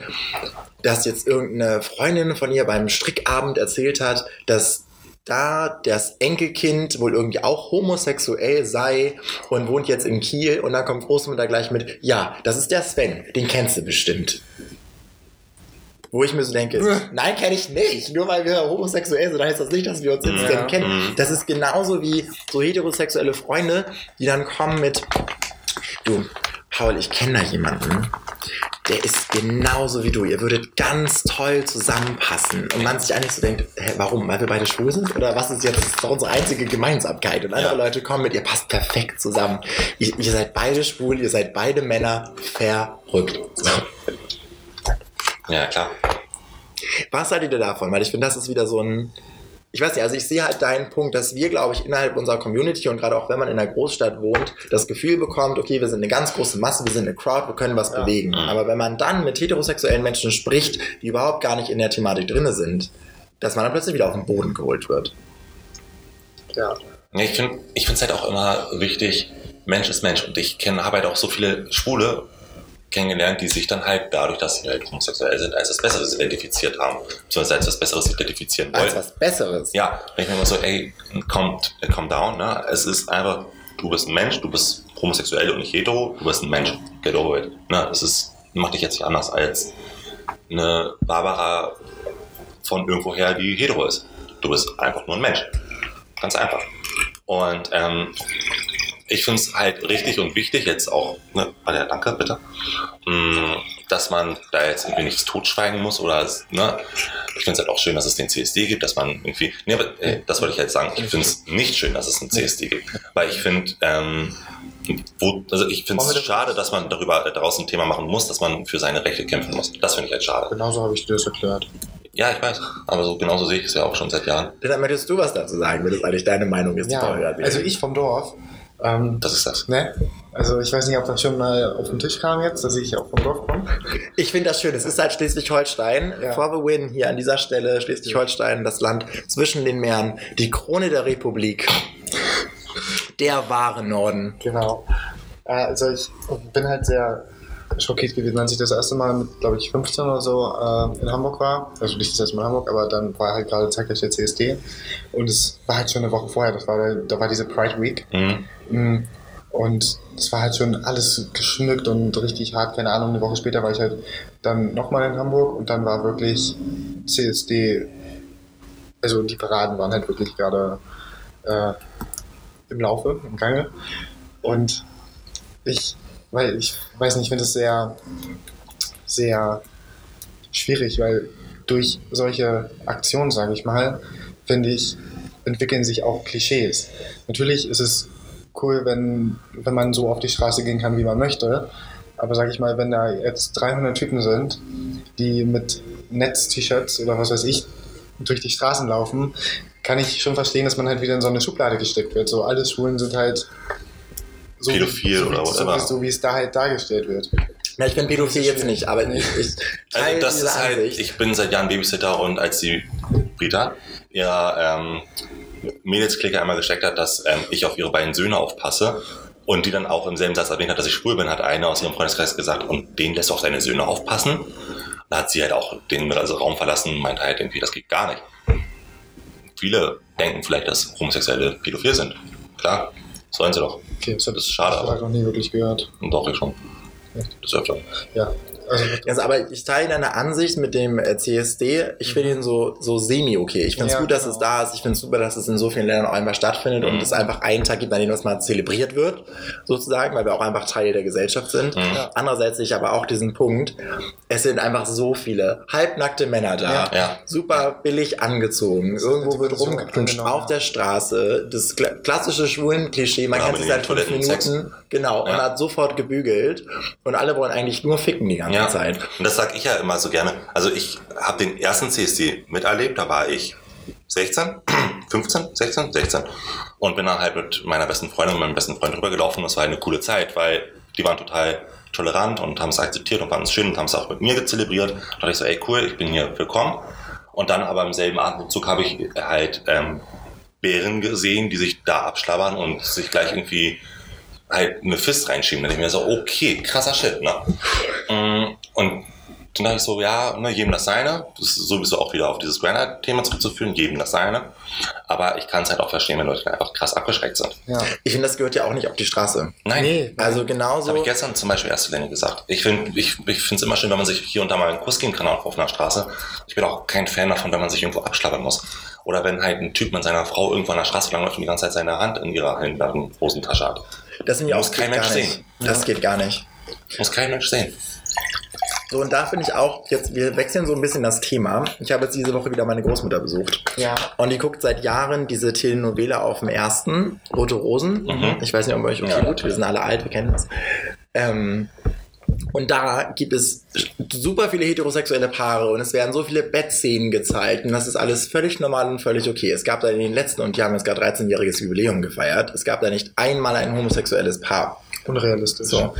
Speaker 1: dass jetzt irgendeine Freundin von ihr beim Strickabend erzählt hat, dass da das Enkelkind wohl irgendwie auch homosexuell sei und wohnt jetzt in Kiel und dann kommt Großmutter gleich mit, ja, das ist der Sven, den kennst du bestimmt. Wo ich mir so denke, nein, kenne ich nicht. Nur weil wir homosexuell sind, heißt das nicht, dass wir uns instant
Speaker 3: Ja.
Speaker 1: kennen.
Speaker 2: Mhm.
Speaker 1: Das ist genauso wie so heterosexuelle Freunde, die dann kommen mit, du, Paul, ich kenne da jemanden, der ist genauso wie du. Ihr würdet ganz toll zusammenpassen. Und man sich eigentlich so denkt, hä, warum? Weil wir beide schwul sind? Oder was ist jetzt das ist doch unsere einzige Gemeinsamkeit? Und andere
Speaker 2: Ja.
Speaker 1: Leute kommen mit, ihr passt perfekt zusammen. Ihr, ihr seid beide schwul, ihr seid beide Männer, verrückt. So.
Speaker 2: Ja, klar.
Speaker 1: Was haltet ihr davon? Weil ich finde, das ist wieder so ein. Ich weiß nicht, also ich sehe halt deinen Punkt, dass wir, glaube ich, innerhalb unserer Community und gerade auch wenn man in einer Großstadt wohnt, das Gefühl bekommt, okay, wir sind eine ganz große Masse, wir sind eine Crowd, wir können was bewegen. Aber wenn man dann mit heterosexuellen Menschen spricht, die überhaupt gar nicht in der Thematik drin sind, dass man dann plötzlich wieder auf den Boden geholt wird.
Speaker 3: Ja.
Speaker 2: Nee, ich finde ich finde es halt auch immer wichtig, Mensch ist Mensch. Und ich kenne, habe halt auch so viele Schwule kennengelernt, die sich dann halt dadurch, dass sie halt homosexuell sind, als was Besseres identifiziert haben. Beziehungsweise als was Besseres identifizieren
Speaker 1: Als
Speaker 2: wollen.
Speaker 1: was Besseres.
Speaker 2: Ja, ich mir immer so, ey, calm, calm down, ne? Es ist einfach, du bist ein Mensch, du bist homosexuell und nicht hetero, du bist ein Mensch. Get over it. Ne? Es ist, macht dich jetzt nicht anders als eine Barbara von irgendwoher, die hetero ist. Du bist einfach nur ein Mensch. Ganz einfach. Und ähm, ich finde es halt richtig und wichtig, jetzt auch, ne, warte, danke, bitte, mh, dass man da jetzt irgendwie nichts totschweigen muss oder, ne, ich finde es halt auch schön, dass es den CSD gibt, dass man irgendwie, ne, aber, äh, das wollte ich halt sagen, ich finde es nicht schön, dass es einen CSD gibt, weil ich finde, ähm, wo, also ich finde es schade, dass man darüber äh, daraus ein Thema machen muss, dass man für seine Rechte kämpfen muss. Das finde ich halt schade.
Speaker 3: Genauso habe ich dir das erklärt.
Speaker 2: Ja, ich weiß, aber so genauso sehe ich es ja auch schon seit Jahren.
Speaker 1: Dann möchtest du was dazu sagen, wenn das eigentlich deine Meinung ist.
Speaker 3: Ja, also ich vom Dorf. Ähm,
Speaker 2: Das ist das.
Speaker 3: ne? Also ich weiß nicht, ob das schon mal auf den Tisch kam jetzt, dass ich auch vom Dorf komme.
Speaker 1: Ich finde das schön. Es ist halt Schleswig-Holstein.
Speaker 3: Ja.
Speaker 1: For the win hier an dieser Stelle. Schleswig-Holstein, das Land zwischen den Meeren. Die Krone der Republik. Der wahre Norden.
Speaker 3: Genau. Äh, Also ich bin halt sehr schockiert gewesen, als ich das erste Mal mit, glaube ich, 15 oder so äh, in Hamburg war. Also nicht das erste Mal in Hamburg, aber dann war halt gerade zeitgleich der CSD. Und es war halt schon eine Woche vorher, das war, der- da war diese Pride Week.
Speaker 2: Mhm.
Speaker 3: Mm, Und es war halt schon alles geschmückt und richtig hart, keine Ahnung. Eine Woche später war ich halt dann nochmal in Hamburg und dann war wirklich CSD, also die Paraden waren halt wirklich gerade äh, im Laufe, im Gange. Und ich, weil ich weiß nicht, ich finde es sehr, sehr schwierig, weil durch solche Aktionen, sage ich mal, finde ich, entwickeln sich auch Klischees. Natürlich ist es cool, wenn, wenn man so auf die Straße gehen kann, wie man möchte. Aber sag ich mal, wenn da jetzt 300 Typen sind, die mit Netz-T-Shirts oder was weiß ich durch die Straßen laufen, kann ich schon verstehen, dass man halt wieder in so eine Schublade gesteckt wird. So alle Schwulen sind halt so,
Speaker 2: Pädophil
Speaker 3: so,
Speaker 2: oder
Speaker 3: so,
Speaker 2: whatever.
Speaker 3: so, wie es da halt dargestellt wird.
Speaker 1: Ja, ich bin pädophil jetzt nicht, aber ich, ich teile
Speaker 2: Also das
Speaker 1: diese
Speaker 2: ist halt,
Speaker 1: Ansicht.
Speaker 2: ich bin seit Jahren Babysitter und als die Rita ihre ähm, Mädelsklicke einmal gesteckt hat, dass ähm, ich auf ihre beiden Söhne aufpasse und die dann auch im selben Satz erwähnt hat, dass ich schwul bin, hat eine aus ihrem Freundeskreis gesagt, und den lässt du auf seine Söhne aufpassen. Da hat sie halt auch den also Raum verlassen und meinte halt irgendwie, das geht gar nicht. Viele denken vielleicht, dass Homosexuelle pädophil sind. Klar, sollen sie doch.
Speaker 3: Okay, das,
Speaker 2: Das ist schade,
Speaker 3: Ich
Speaker 2: aber
Speaker 3: habe noch nie wirklich gehört.
Speaker 2: doch, ich schon.
Speaker 3: Echt?
Speaker 2: Das öfter.
Speaker 3: Ja, also
Speaker 1: Also, aber ich teile deine Ansicht mit dem äh, CSD. Ich finde ihn so, so semi-okay. Ich finde es
Speaker 3: Ja,
Speaker 1: gut, dass
Speaker 3: genau.
Speaker 1: es da ist. Ich finde es super, dass es in so vielen Ländern auch einfach stattfindet und
Speaker 2: Mhm.
Speaker 1: es einfach einen Tag gibt, an dem das mal zelebriert wird, sozusagen, weil wir auch einfach Teil der Gesellschaft sind.
Speaker 2: Mhm.
Speaker 1: Andererseits sehe ich aber auch diesen Punkt, es sind einfach so viele halbnackte Männer da,
Speaker 3: Ja.
Speaker 1: Super billig angezogen, irgendwo wird rumgeknutscht,
Speaker 3: genau.
Speaker 1: auf der Straße, das kla klassische Schwulen-Klischee, man
Speaker 2: Ja,
Speaker 1: kennt es
Speaker 2: den
Speaker 1: seit fünf
Speaker 2: Toilettensex.
Speaker 1: Minuten, genau, und
Speaker 2: Ja.
Speaker 1: hat sofort gebügelt und alle wollen eigentlich nur ficken die ganze
Speaker 2: Ja,
Speaker 1: Zeit.
Speaker 2: und das sage ich ja immer so gerne. Also ich habe den ersten CSD miterlebt, da war ich 16, 15, 16, 16 und bin dann halt mit meiner besten Freundin und meinem besten Freund rübergelaufen. Das war eine coole Zeit, weil die waren total tolerant und haben es akzeptiert und fanden es schön und haben es auch mit mir gezelebriert. Da dachte ich so, ey cool, ich bin hier willkommen. Und dann aber im selben Atemzug habe ich halt ähm, Bären gesehen, die sich da abschlabbern und sich gleich irgendwie halt eine Fist reinschieben. Dann denke ich mir so, okay, krasser Shit, ne? Mm, Und dann dachte ich so, ja, ne, jedem das seine. Das ist sowieso auch wieder auf dieses Granite-Thema zurückzuführen, jedem das seine. Aber ich kann es halt auch verstehen, wenn Leute einfach krass abgeschreckt sind.
Speaker 3: ja.
Speaker 1: Ich finde, das gehört ja auch nicht auf die Straße.
Speaker 2: Nein.
Speaker 3: Nee.
Speaker 1: Also
Speaker 2: Das
Speaker 1: genauso.
Speaker 2: habe ich gestern zum Beispiel erst zu Lenny gesagt. Ich finde ich, ich finde es immer schön, wenn man sich hier und da mal einen Kuss geben kann auch auf einer Straße. Ich bin auch kein Fan davon, wenn man sich irgendwo abschlabbern muss. Oder wenn halt ein Typ mit seiner Frau irgendwo an der Straße langläuft und die ganze Zeit seine Hand in ihrer Hosentasche hat.
Speaker 1: Das finde ich auch
Speaker 2: muss kein
Speaker 1: geht gar
Speaker 2: Mensch
Speaker 1: nicht.
Speaker 2: sehen.
Speaker 1: Das geht gar nicht.
Speaker 2: Muss kein Mensch sehen.
Speaker 1: So, und da finde ich auch, jetzt, wir wechseln so ein bisschen das Thema. Ich habe jetzt diese Woche wieder meine Großmutter besucht.
Speaker 3: Ja.
Speaker 1: Und die guckt seit Jahren diese Telenovela auf dem ersten, Rote Rosen.
Speaker 2: Mhm.
Speaker 1: Ich weiß nicht, ob euch okay
Speaker 2: Ja.
Speaker 1: gut, wir sind alle alt, wir kennen das. Ähm, und da gibt es super viele heterosexuelle Paare und es werden so viele Bettszenen gezeigt und das ist alles völlig normal und völlig okay. Es gab da in den letzten, und die haben jetzt gerade 13-jähriges Jubiläum gefeiert, es gab da nicht einmal ein homosexuelles Paar.
Speaker 3: Unrealistisch.
Speaker 1: So.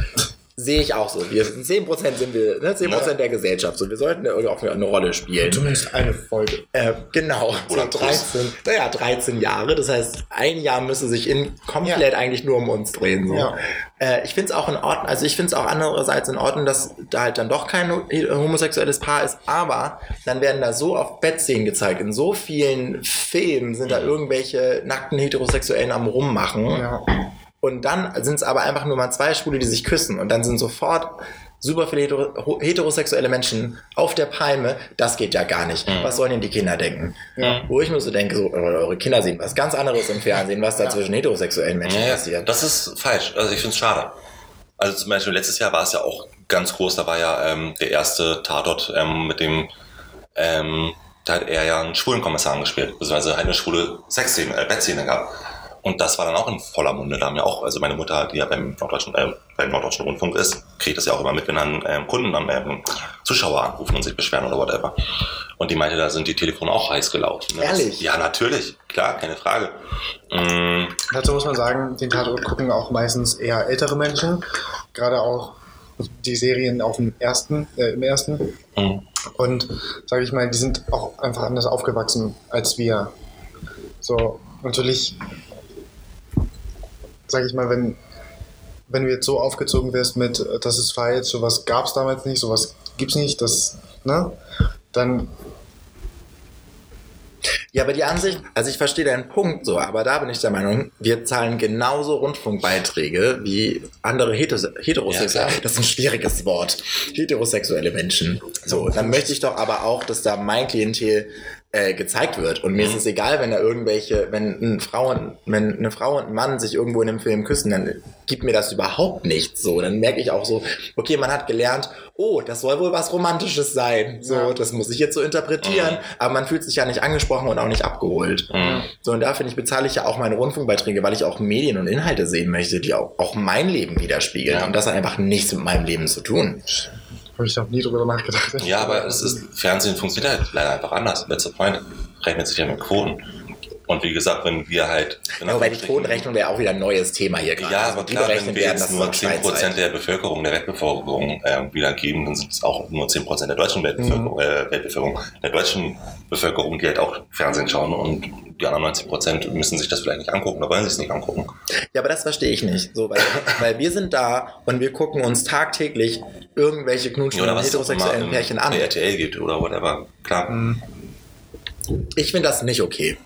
Speaker 1: Sehe ich auch so. Wir sind 10% sind wir, ne, 10%
Speaker 2: Ja.
Speaker 1: der Gesellschaft. So, wir sollten da irgendwie auch eine Rolle spielen.
Speaker 3: Zumindest eine Folge.
Speaker 1: Äh, genau,
Speaker 2: Oder
Speaker 1: so 13, naja, 13 Jahre. Das heißt, ein Jahr müsste sich in komplett eigentlich nur um uns drehen. So.
Speaker 3: Ja.
Speaker 1: Äh, ich finde es auch in Ordnung, also ich finde es auch andererseits in Ordnung, dass da halt dann doch kein homosexuelles Paar ist, aber dann werden da so oft Bettszenen gezeigt. In so vielen Filmen sind da irgendwelche nackten Heterosexuellen am Rummachen.
Speaker 3: Ja.
Speaker 1: Und dann sind es aber einfach nur mal zwei Schwule, die sich küssen. Und dann sind sofort super viele hetero heterosexuelle Menschen auf der Palme. Das geht ja gar nicht.
Speaker 2: Mhm.
Speaker 1: Was sollen denn die Kinder denken?
Speaker 3: Ja.
Speaker 1: Wo ich mir so denke, so, eure eure Kinder sehen was ganz anderes im Fernsehen, was da
Speaker 3: Ja.
Speaker 1: zwischen heterosexuellen Menschen
Speaker 2: Ja,
Speaker 1: passiert.
Speaker 2: das ist falsch. Also ich finde es schade. Also zum Beispiel letztes Jahr war es ja auch ganz groß, da war ja ähm, der erste Tatort ähm, mit dem, ähm, da hat er ja einen schwulen Kommissar angespielt, beziehungsweise halt eine schwule Sexszene, äh, Bettszene gehabt. Und das war dann auch in voller Munde. Da haben ja auch, also meine Mutter, die ja beim Norddeutschen, äh, beim Norddeutschen Rundfunk ist, kriegt das ja auch immer mit, wenn dann ähm, Kunden dann ähm, Zuschauer anrufen und sich beschweren oder whatever. Und die meinte, da sind die Telefone auch heiß gelaufen. Ne?
Speaker 1: Ehrlich?
Speaker 2: Das, ja, natürlich. Klar, keine Frage. Mm,
Speaker 3: Dazu muss man sagen, den Tatort gucken auch meistens eher ältere Menschen. Gerade auch die Serien auf dem ersten, äh, im ersten.
Speaker 2: mm.
Speaker 3: Und sage ich mal, die sind auch einfach anders aufgewachsen als wir. So, natürlich, sage ich mal, wenn, wenn du jetzt so aufgezogen wirst mit, das ist falsch, sowas gab es damals nicht, sowas gibt's nicht, das, ne? Dann,
Speaker 1: Ja, aber die Ansicht, also ich verstehe deinen Punkt so, aber da bin ich der Meinung, wir zahlen genauso Rundfunkbeiträge wie andere heteros heterosexuelle,
Speaker 2: Ja,
Speaker 1: das ist ein schwieriges Wort, heterosexuelle Menschen. So, dann möchte ich doch aber auch, dass da mein Klientel äh, gezeigt wird. Und mir ist es egal, wenn da irgendwelche, wenn eine Frau, und- wenn eine Frau und ein Mann sich irgendwo in einem Film küssen, dann gibt mir das überhaupt nichts so. Dann merke ich auch so, okay, man hat gelernt, oh, das soll wohl was Romantisches sein. So,
Speaker 3: Ja.
Speaker 1: das muss ich jetzt so interpretieren. Aber man fühlt sich ja nicht angesprochen und auch nicht abgeholt.
Speaker 2: Mhm.
Speaker 1: So, und da finde ich, bezahle ich ja auch meine Rundfunkbeiträge, weil ich auch Medien und Inhalte sehen möchte, die auch, auch mein Leben widerspiegeln.
Speaker 2: Ja.
Speaker 1: Und das hat einfach nichts mit meinem Leben zu tun.
Speaker 3: Habe ich noch nie drüber nachgedacht.
Speaker 2: Ja, aber es ist, Fernsehen funktioniert halt leider einfach anders. Letzte Point rechnet sich ja mit Quoten. Und wie gesagt, wenn wir halt.
Speaker 1: Ja, wobei die Quotenrechnung wäre auch wieder ein neues Thema hier gerade.
Speaker 2: Ja,
Speaker 1: Also
Speaker 2: aber
Speaker 1: die
Speaker 2: klar, wenn wir jetzt nur
Speaker 1: ist eine
Speaker 2: 10%
Speaker 1: Steinzeit.
Speaker 2: der Bevölkerung, der Weltbevölkerung äh, wiedergeben, dann sind es auch nur 10% der deutschen Weltbevölkerung,
Speaker 1: Mhm.
Speaker 2: äh, Weltbevölkerung, der deutschen Bevölkerung, die halt auch Fernsehen schauen und die anderen 90% müssen sich das vielleicht nicht angucken oder wollen sich es nicht angucken.
Speaker 1: Ja, aber das verstehe ich nicht. So, weil, weil wir sind da und wir gucken uns tagtäglich irgendwelche knutschen
Speaker 2: oder
Speaker 1: und heterosexuellen Pärchen an.
Speaker 2: RTL gibt oder whatever. Klar.
Speaker 1: Mhm. Ich finde das nicht okay.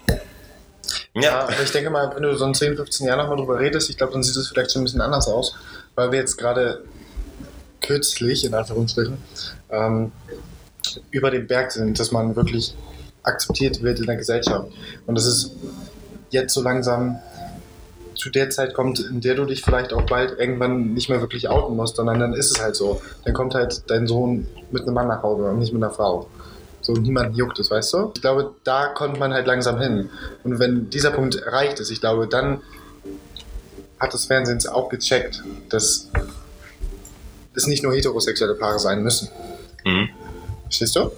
Speaker 3: Ja, aber ich denke mal, wenn du so in 10, 15 Jahren nochmal drüber redest, ich glaube, dann sieht es vielleicht schon ein bisschen anders aus, weil wir jetzt gerade kürzlich, in Anführungsstrichen, ähm, über den Berg sind, dass man wirklich akzeptiert wird in der Gesellschaft. Und das ist jetzt so langsam zu der Zeit kommt, in der du dich vielleicht auch bald irgendwann nicht mehr wirklich outen musst, sondern dann ist es halt so. Dann kommt halt dein Sohn mit einem Mann nach Hause und nicht mit einer Frau. So niemand juckt es, weißt du? Ich glaube, da kommt man halt langsam hin. Und wenn dieser Punkt erreicht ist, ich glaube, dann hat das Fernsehen es auch gecheckt, dass es nicht nur heterosexuelle Paare sein müssen.
Speaker 2: mhm.
Speaker 3: Verstehst du?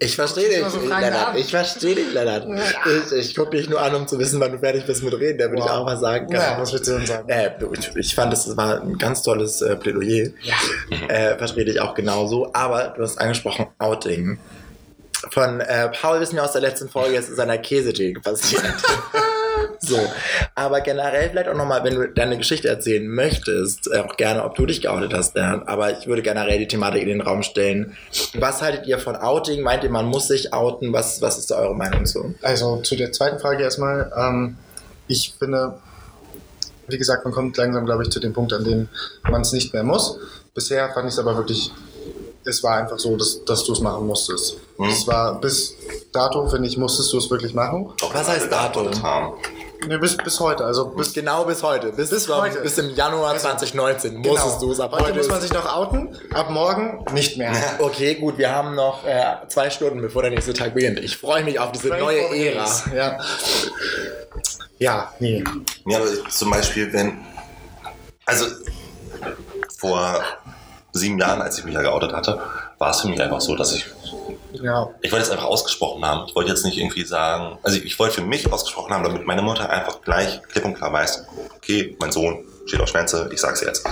Speaker 1: Ich verstehe dich,
Speaker 3: so
Speaker 1: Lennart. Ich verstehe dich, Lennart. Ich, ich gucke dich nur an, um zu wissen, wann du fertig bist mit Reden, damit ich
Speaker 3: Wow.
Speaker 1: auch was sagen kann.
Speaker 3: Ja, was willst du denn sagen?
Speaker 1: Äh, ich, ich fand, es war ein ganz tolles äh, Plädoyer.
Speaker 3: Ja.
Speaker 1: Äh, verstehe dich auch genauso. Aber du hast angesprochen Outing. Von äh, Paul wissen wir aus der letzten Folge, es ist an der Käsetheke passiert. so. Aber generell vielleicht auch nochmal, wenn du deine Geschichte erzählen möchtest, äh, auch gerne, ob du dich geoutet hast, Bernd. Aber ich würde generell die Thematik in den Raum stellen. Was haltet ihr von Outing? Meint ihr, man muss sich outen? Was, was ist da eure Meinung zu?
Speaker 3: Also zu der zweiten Frage erstmal. Ähm, ich finde, wie gesagt, man kommt langsam, glaube ich, zu dem Punkt, an dem man es nicht mehr muss. Bisher fand ich es aber wirklich, es war einfach so, dass, dass du es machen musstest.
Speaker 2: Mhm.
Speaker 3: Es war bis dato, finde ich, musstest du es wirklich machen.
Speaker 2: Doch,
Speaker 1: Was heißt Datum?
Speaker 2: haben.
Speaker 3: Nee, bis, bis heute, also bis
Speaker 1: Bis genau bis heute. Bis,
Speaker 3: Bis heute.
Speaker 1: bis im Januar 2019 musstest du es. Ab
Speaker 3: Genau. Heute
Speaker 1: heute
Speaker 3: muss man sich noch outen, ab morgen nicht mehr.
Speaker 1: Okay, gut, wir haben noch äh, zwei Stunden, bevor der nächste Tag beginnt. Ich freue mich auf diese neue Ära.
Speaker 3: Ja. Ja, nee.
Speaker 2: Ja, aber zum Beispiel, wenn. Also, vor sieben Jahren, als ich mich ja geoutet hatte, war es für mich einfach so, dass ich.
Speaker 3: Ja.
Speaker 2: Ich wollte es einfach ausgesprochen haben. Ich wollte jetzt nicht irgendwie sagen. Also, ich wollte für mich ausgesprochen haben, damit meine Mutter einfach gleich klipp und klar weiß: Okay, mein Sohn steht auf Schwänze, ich sag's jetzt.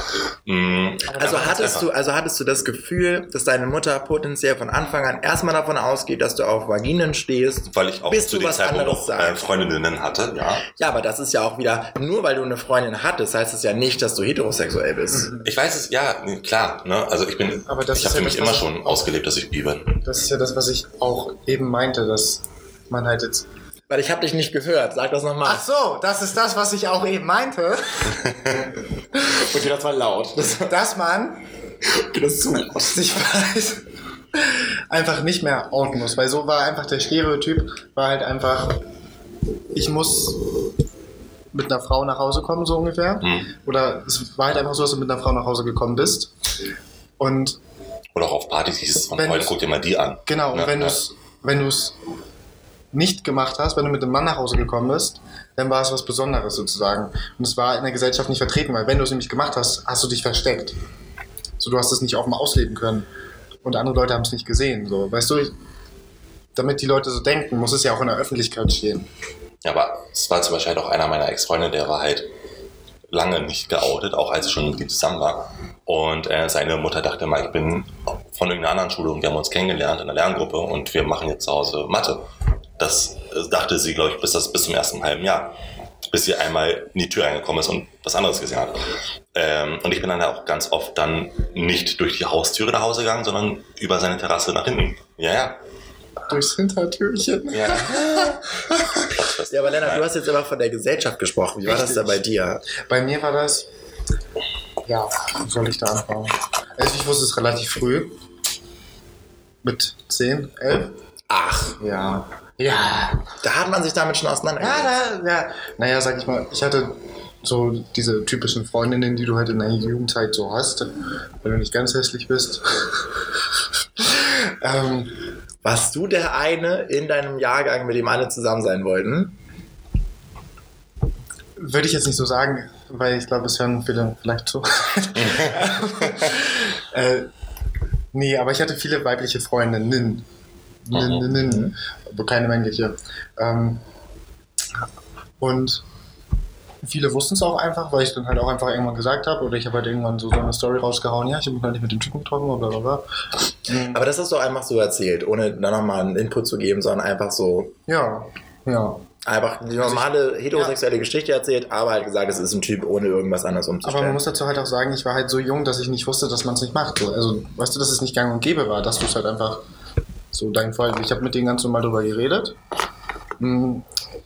Speaker 2: Mm,
Speaker 1: Also hattest du, also hattest du das Gefühl, dass deine Mutter potenziell von Anfang an erstmal davon ausgeht, dass du auf Vaginen stehst,
Speaker 2: Weil ich auch
Speaker 1: bis
Speaker 2: zu
Speaker 1: du
Speaker 2: dem
Speaker 1: was
Speaker 2: Zeitpunkt
Speaker 1: anderes
Speaker 2: noch äh. Freundinnen hatte, ja.
Speaker 1: Ja, aber das ist ja auch wieder, nur weil du eine Freundin hattest, heißt es ja nicht, dass du heterosexuell bist.
Speaker 2: Ich weiß es, ja, klar. Ne? Also ich bin,
Speaker 3: Aber das
Speaker 2: ich habe
Speaker 3: ja
Speaker 2: für mich
Speaker 3: das,
Speaker 2: immer schon ausgelebt, dass ich bi bin.
Speaker 3: Das ist ja das, was ich auch eben meinte, dass man halt jetzt.
Speaker 1: Weil ich habe dich nicht gehört. Sag das nochmal.
Speaker 3: Ach so, das ist das, was ich auch eben meinte,
Speaker 1: Okay, das war laut. Das,
Speaker 3: dass man
Speaker 1: das ist zu
Speaker 3: sich weiß, einfach nicht mehr outen muss, weil so war einfach der Stereotyp, war halt einfach, ich muss mit einer Frau nach Hause kommen, so ungefähr.
Speaker 2: Hm.
Speaker 3: Oder es war halt einfach so, dass du mit einer Frau nach Hause gekommen bist. Und
Speaker 2: Oder auch auf Partys hieß es
Speaker 3: Wenn
Speaker 2: heute, guck dir mal die an.
Speaker 3: Genau, und
Speaker 2: Ja,
Speaker 3: wenn
Speaker 2: ja.
Speaker 3: du es wenn du's nicht gemacht hast, wenn du mit einem Mann nach Hause gekommen bist, dann war es was Besonderes sozusagen. Und es war in der Gesellschaft nicht vertreten, weil wenn du es nämlich gemacht hast, hast du dich versteckt. So, du hast es nicht offen ausleben können. Und andere Leute haben es nicht gesehen. So, weißt du, ich, damit die Leute so denken, muss es ja auch in der Öffentlichkeit stehen.
Speaker 2: Ja, aber es war zum Beispiel auch einer meiner Ex-Freunde, der war halt lange nicht geoutet, auch als er schon mit ihm zusammen war. Und äh, seine Mutter dachte mal, ich bin von irgendeiner anderen Schule und wir haben uns kennengelernt in der Lerngruppe und wir machen jetzt zu Hause Mathe. Das äh, dachte sie, glaube ich, bis, das, bis zum ersten halben Jahr. Bis sie einmal in die Tür reingekommen ist und was anderes gesehen hat. Ähm, und ich bin dann auch ganz oft dann nicht durch die Haustüre nach Hause gegangen, sondern über seine Terrasse nach hinten. Ja, ja.
Speaker 3: Durchs Hintertürchen.
Speaker 2: Ja,
Speaker 1: Ja, aber Lennart, du hast jetzt immer von der Gesellschaft gesprochen. Wie war das
Speaker 3: Richtig.
Speaker 1: da bei dir?
Speaker 3: Bei mir war das. Ja, wo soll ich da anfangen? Also ich wusste es relativ früh. Mit 10, 11.
Speaker 1: Ach,
Speaker 3: Ja. Ja,
Speaker 1: Da hat man sich damit schon auseinandergesetzt.
Speaker 3: Ja, da, ja. Naja, sag ich mal, ich hatte so diese typischen Freundinnen, die du halt in deiner Jugendzeit so hast, wenn du nicht ganz hässlich bist. ähm,
Speaker 1: Warst du der eine in deinem Jahrgang, mit dem alle zusammen sein wollten?
Speaker 3: Würde ich jetzt nicht so sagen, weil ich glaube, es hören viele vielleicht so. äh, nee, aber ich hatte viele weibliche Freundinnen. Nin, nin, nin, aber keine männliche. Ähm, und viele wussten es auch einfach, weil ich dann halt auch einfach irgendwann gesagt habe, oder ich habe halt irgendwann so, so eine Story rausgehauen, ja, ich habe mich halt nicht mit dem Typen getroffen, bla bla bla. Mhm.
Speaker 1: Aber das hast du einfach so erzählt, ohne da nochmal einen Input zu geben, sondern einfach so,
Speaker 3: Ja, ja.
Speaker 1: einfach die normale heterosexuelle Geschichte erzählt, aber halt gesagt, es ist ein Typ, ohne irgendwas anderes
Speaker 3: Aber man
Speaker 1: umzustellen.
Speaker 3: muss dazu halt auch sagen, ich war halt so jung, dass ich nicht wusste, dass man es nicht macht. So. Also, weißt du, dass es nicht gang und gäbe war, dass du es halt einfach so dein Fall. Ich habe mit denen ganz normal drüber geredet. Mm,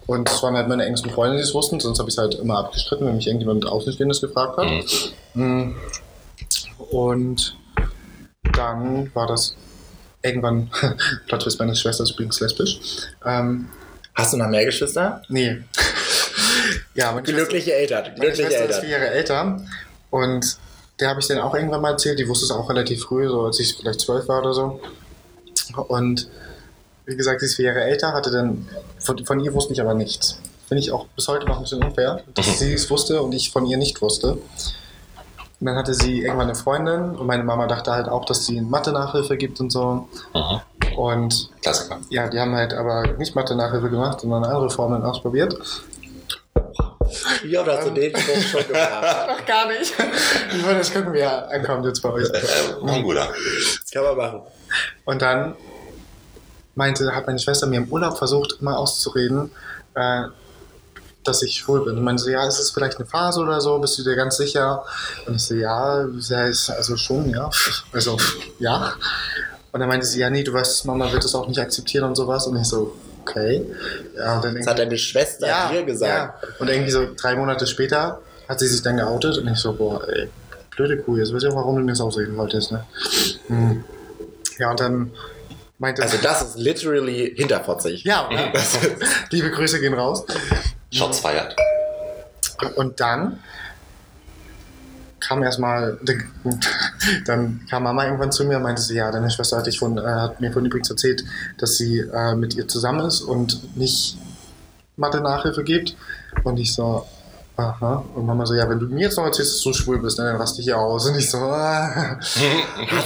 Speaker 3: Und es waren halt meine engsten Freunde, die es wussten, sonst habe ich es halt immer abgestritten, wenn mich irgendjemand Außenstehendes gefragt hat. Mm. Und dann war das irgendwann, Plot Twist, meine Schwester ist übrigens lesbisch. Ähm,
Speaker 1: Hast du noch mehr Geschwister?
Speaker 3: nee. ja, meine Schwester-
Speaker 1: Glückliche Eltern.
Speaker 3: meine
Speaker 1: Glückliche
Speaker 3: Schwester ist
Speaker 1: Eltern.
Speaker 3: vier Jahre älter und der habe ich dann auch irgendwann mal erzählt. Die wusste es auch relativ früh, so als ich vielleicht zwölf war oder so. Und wie gesagt, sie ist vier Jahre älter, hatte dann, von, von ihr wusste ich aber nichts. Finde ich auch bis heute noch ein bisschen unfair, dass sie es wusste und ich von ihr nicht wusste. Und dann hatte sie irgendwann eine Freundin und meine Mama dachte halt auch, dass sie Mathe-Nachhilfe gibt und so.
Speaker 2: Mhm.
Speaker 3: Und
Speaker 2: Klassiker.
Speaker 3: ja, die haben halt aber nicht Mathe-Nachhilfe gemacht, sondern andere Formeln ausprobiert.
Speaker 1: Wie oft hast du den Spruch schon gemacht?
Speaker 3: Noch gar nicht. Ich wollte, das gucken, wer ankommt jetzt bei euch.
Speaker 2: Äh, ein guter.
Speaker 1: Das kann man machen.
Speaker 3: Und dann meinte, hat meine Schwester mir im Urlaub versucht, immer auszureden, äh, dass ich schwul bin. Und meinte so, ja, ist es vielleicht eine Phase oder so? Bist du dir ganz sicher? Und ich so, ja, ja, also schon, ja. Also, ja. Und dann meinte sie, ja, nee, du weißt, Mama wird es auch nicht akzeptieren und sowas. Und ich so, okay. Ja,
Speaker 1: Das hat deine Schwester dir gesagt.
Speaker 3: Ja. Und irgendwie so drei Monate später hat sie sich dann geoutet und ich so, boah, ey, blöde Kuh, jetzt weiß ich auch, warum du mir das ausreden wolltest, ne? Hm. Ja, und dann meinte
Speaker 1: Also das ist literally hinterfotzig.
Speaker 3: Ja, liebe Grüße gehen raus.
Speaker 2: Shots feiert.
Speaker 3: Und dann kam erstmal, dann kam Mama irgendwann zu mir und meinte sie, ja, deine Schwester hat, von, äh, hat mir von übrigens erzählt, dass sie äh, mit ihr zusammen ist und nicht Mathe-Nachhilfe gibt. Und ich so, aha. Und Mama so, ja, wenn du mir jetzt noch erzählst, dass du schwul bist, ne, dann raste ich hier aus. Und ich so, ah.
Speaker 1: Hast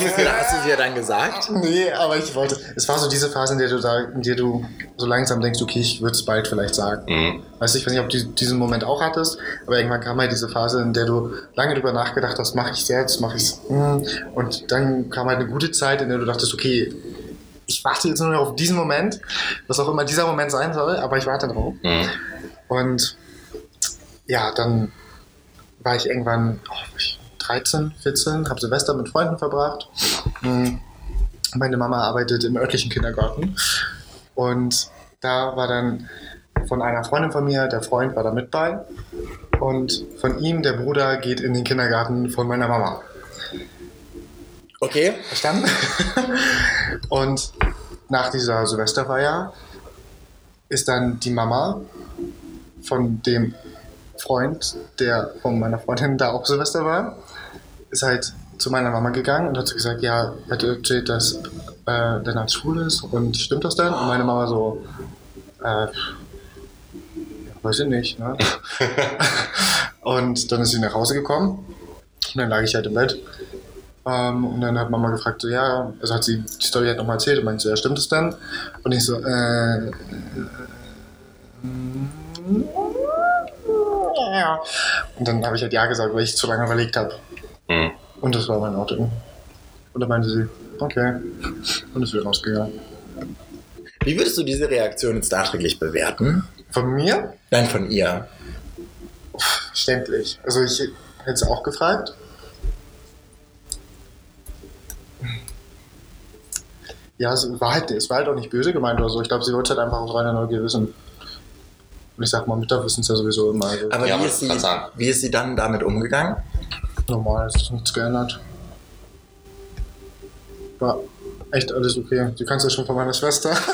Speaker 1: du es dir- dann gesagt?
Speaker 3: Nee, aber ich wollte. Es war so diese Phase, in der du da, in der du so langsam denkst, okay, ich würde es bald vielleicht sagen.
Speaker 2: Mhm.
Speaker 3: Weißt du, ich weiß nicht, ob du diesen Moment auch hattest, aber irgendwann kam halt diese Phase, in der du lange drüber nachgedacht hast, mache ich es jetzt, mache ich es. Und dann kam halt eine gute Zeit, in der du dachtest, okay, ich warte jetzt nur noch auf diesen Moment, was auch immer dieser Moment sein soll, aber ich warte drauf.
Speaker 2: Mhm.
Speaker 3: Und ja, dann war ich irgendwann oh, war ich 13, 14, habe Silvester mit Freunden verbracht. Mm, Meine Mama arbeitet im örtlichen Kindergarten. Und da war dann von einer Freundin von mir, der Freund war da mit bei. Und von ihm, der Bruder, geht in den Kindergarten von meiner Mama.
Speaker 1: Okay.
Speaker 3: Verstanden? Und nach dieser Silvesterfeier ist dann die Mama von dem Freund, der von meiner Freundin da auch Silvester war, ist halt zu meiner Mama gegangen und hat so gesagt, ja, hat erzählt, dass äh, der Nat schwul ist und stimmt das denn? Und meine Mama so, äh, weiß ich nicht, ne? und dann ist sie nach Hause gekommen und dann lag ich halt im Bett ähm, und dann hat Mama gefragt, so, ja, also hat sie die Story halt nochmal erzählt und meinte so, ja, stimmt es denn? Und ich so, äh, ja. Und dann habe ich halt ja gesagt, weil ich zu lange überlegt habe.
Speaker 2: Mhm.
Speaker 3: Und das war mein Outing. Und dann meinte sie, okay. Und ist wieder rausgegangen.
Speaker 1: Wie würdest du diese Reaktion jetzt nachträglich bewerten?
Speaker 3: Von mir?
Speaker 1: Nein, von ihr.
Speaker 3: Verständlich. Also ich hätte es auch gefragt. Ja, es war, halt, es war halt auch nicht böse gemeint oder so. Ich glaube, sie wollte es halt einfach aus reiner Neugier wissen. Und ich sag mal, Mütter wissen es ja sowieso immer. Also
Speaker 1: Aber
Speaker 2: Ja,
Speaker 1: wie, ist
Speaker 2: ich
Speaker 1: sie, wie ist sie dann damit umgegangen?
Speaker 3: normal, es ist nichts geändert. War Echt alles okay. Du kannst ja schon von meiner Schwester.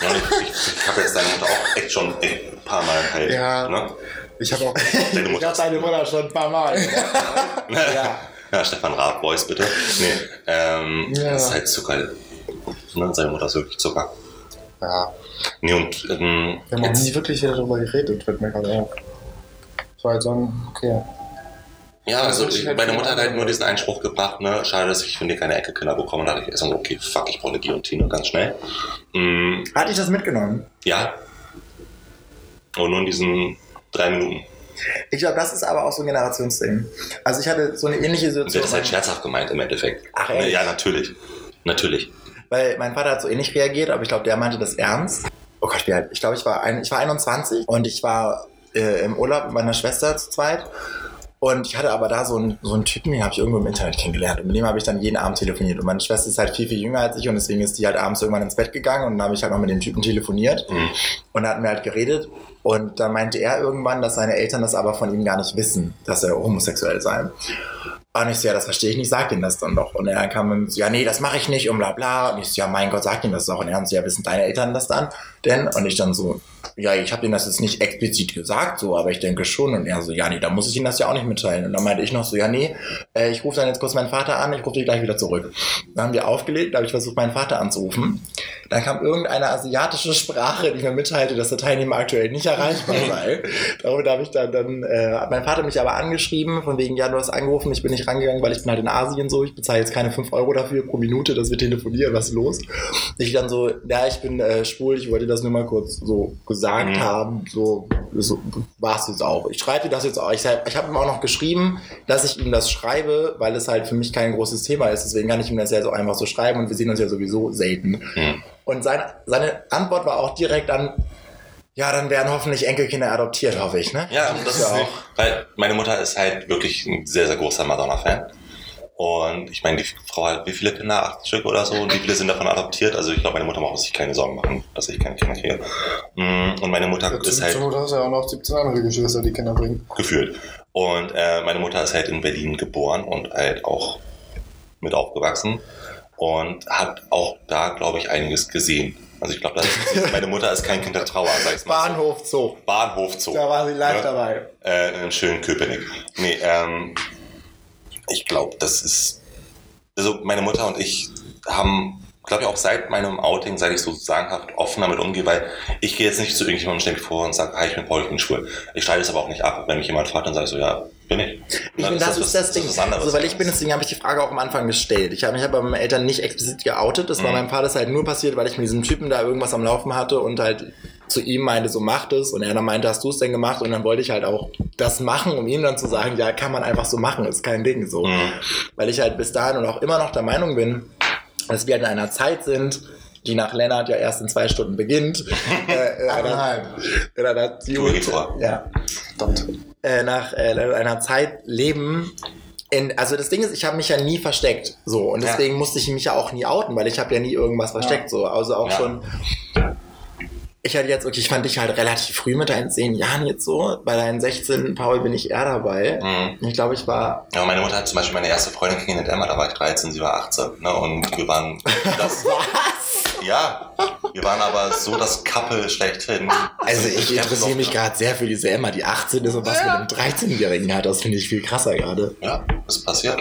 Speaker 2: Ja, ich ich, ich habe jetzt deine Mutter auch echt schon ein paar Mal halt.
Speaker 3: Ja.
Speaker 2: Ne?
Speaker 3: Ich habe auch.
Speaker 2: Deine Mutter ist-
Speaker 1: deine Mutter schon ein paar Mal.
Speaker 2: ja. ja, Stefan Raab, Voice bitte. Nee, ähm,
Speaker 3: Ja.
Speaker 2: das ist halt Zucker. Ne? Seine Mutter ist wirklich Zucker.
Speaker 3: Ja.
Speaker 2: Nee, und ähm,
Speaker 3: Wir haben auch nie wirklich wieder darüber geredet, fällt mir gerade auf. Das war halt so ein, okay.
Speaker 2: ja, also ich,
Speaker 3: halt
Speaker 2: meine Mutter hat halt nur diesen Einspruch gebracht, ne, schade, dass ich von dir keine Ecke-Kinder bekomme. Und da dachte ich erst mal so, okay, fuck, ich brauche eine Guillotine ganz schnell. Mm,
Speaker 1: Hatte ich das mitgenommen?
Speaker 2: ja. Und nur in diesen drei Minuten.
Speaker 1: Ich glaube, das ist aber auch so ein Generationsding. Also ich hatte so eine ähnliche
Speaker 2: sie
Speaker 1: Situation.
Speaker 2: hat das halt scherzhaft gemeint im Endeffekt.
Speaker 1: Ach, echt?
Speaker 2: Ja, natürlich. Natürlich.
Speaker 1: Weil mein Vater hat so ähnlich reagiert, aber ich glaube, der meinte das ernst. Oh Gott, wie alt? Ich glaube, ich war, ein, ich war 21 und ich war äh, im Urlaub mit meiner Schwester zu zweit. Und ich hatte aber da so einen, so einen Typen, den habe ich irgendwo im Internet kennengelernt. Und mit dem habe ich dann jeden Abend telefoniert. Und meine Schwester ist halt viel, viel jünger als ich und deswegen ist die halt abends irgendwann ins Bett gegangen und dann habe ich halt noch mit dem Typen telefoniert.
Speaker 2: Mhm.
Speaker 1: Und da hatten wir halt geredet. Und dann meinte er irgendwann, dass seine Eltern das aber von ihm gar nicht wissen, dass er homosexuell sei. Und ich so, ja, das verstehe ich nicht, sag ihm das dann doch. Und er kam mit so, ja, nee, das mache ich nicht und bla bla. Und ich so, ja, mein Gott, sag ihm das doch. Und er so, ja, wissen deine Eltern das dann denn? Und ich dann so, ja, ich habe ihm das jetzt nicht explizit gesagt, so, aber ich denke schon. Und er so, ja, nee, da muss ich ihm das ja auch nicht mitteilen. Und dann meinte ich noch so, ja, nee, äh, ich rufe dann jetzt kurz meinen Vater an, ich rufe dich gleich wieder zurück. Dann haben wir aufgelegt, da habe ich versucht, meinen Vater anzurufen. Dann kam irgendeine asiatische Sprache, die mir mitteilte, dass der Teilnehmer aktuell nicht erreichbar sei. Darüber habe ich dann, dann äh, hat mein Vater mich aber angeschrieben, von wegen, ja, du hast angerufen, ich bin nicht rangegangen, weil ich bin halt in Asien so, ich bezahle jetzt keine 5 Euro dafür pro Minute, dass wir telefonieren, was ist los? Ich dann so, ja, ich bin äh, schwul, ich wollte das nur mal kurz so gesagt
Speaker 2: Mhm.
Speaker 1: haben, so, so war es jetzt auch. Ich schreibe das jetzt auch. Ich, ich habe ihm auch noch geschrieben, dass ich ihm das schreibe, weil es halt für mich kein großes Thema ist, deswegen kann ich ihm das ja so einfach so schreiben und wir sehen uns ja sowieso selten.
Speaker 2: Mhm.
Speaker 1: Und seine, seine Antwort war auch direkt an, ja, dann werden hoffentlich Enkelkinder adoptiert, hoffe ich, ne?
Speaker 2: Ja, das
Speaker 1: ja
Speaker 2: ist auch. Weil meine Mutter ist halt wirklich ein sehr, sehr großer Madonna-Fan. Und ich meine, die Frau hat wie viele Kinder? Acht Stück oder so? Und wie viele sind davon adoptiert? Also ich glaube, meine Mutter muss sich keine Sorgen machen, dass ich keine Kinder kriege. Mm, Und meine Mutter ist halt
Speaker 3: Zur Mutter hast ja auch noch 17 andere Geschwister, die Kinder bringen.
Speaker 2: gefühlt. Und äh, meine Mutter ist halt in Berlin geboren und halt auch mit aufgewachsen und hat auch da, glaube ich, einiges gesehen. Also ich glaube, meine Mutter ist kein Kind der Trauer, sag ich mal.
Speaker 1: Bahnhof Zoo.
Speaker 2: Bahnhof Zoo.
Speaker 1: Da war sie live
Speaker 2: Ja.
Speaker 1: dabei.
Speaker 2: Äh, in schönen Köpenick. Nee, ähm, ich glaube, das ist. Also meine Mutter und ich haben, glaube ich, auch seit meinem Outing, seit ich so sagenhaft offen damit umgehe, weil ich gehe jetzt nicht zu irgendjemandem ständig vor und sage, hi, ich bin Paul, ich bin schwul. Ich streite es aber auch nicht ab. Wenn mich jemand fragt, dann sage ich so, ja, bin ich.
Speaker 1: Ich
Speaker 2: Dann
Speaker 1: finde, das, ist das Ding.
Speaker 2: was anderes.
Speaker 1: so, weil ich bin, deswegen habe ich die Frage auch am Anfang gestellt. Ich habe mich aber bei meinen Eltern nicht explizit geoutet. Das war
Speaker 2: Mhm.
Speaker 1: meinem Vater halt nur passiert, weil ich mit diesem Typen da irgendwas am Laufen hatte und halt zu ihm meinte, so macht es. Und er dann meinte, hast du es denn gemacht? Und dann wollte ich halt auch das machen, um ihm dann zu sagen, ja, kann man einfach so machen, ist kein Ding so.
Speaker 2: Mhm.
Speaker 1: Weil ich halt bis dahin und auch immer noch der Meinung bin, dass wir halt in einer Zeit sind, die nach Lennart ja erst in zwei Stunden beginnt. äh, in einer,
Speaker 3: Eineinhalb.
Speaker 1: in einer ja, äh, nach äh, einer Zeit leben. In, also das Ding ist, ich habe mich ja nie versteckt, so und
Speaker 2: Ja.
Speaker 1: deswegen musste ich mich ja auch nie outen, weil ich habe ja nie irgendwas versteckt, so also auch
Speaker 2: Ja.
Speaker 1: schon. Ich hatte jetzt, okay, ich fand dich halt relativ früh mit deinen 10 Jahren jetzt so. Bei deinen 16, Paul, bin ich eher dabei.
Speaker 2: Mhm.
Speaker 1: Ich glaube, ich war.
Speaker 2: Ja, meine Mutter hat zum Beispiel meine erste Freundin kennengelernt, Emma, da war ich 13, sie war 18. Ne? Und wir waren das.
Speaker 1: Was?
Speaker 2: ja, wir waren aber so das Couple schlechthin.
Speaker 1: Also ich
Speaker 2: Ja,
Speaker 1: interessiere mich gerade sehr für diese Emma, die 18 ist und was mit einem 13-Jährigen hat. Das finde ich viel krasser gerade.
Speaker 2: Ja, ist passiert.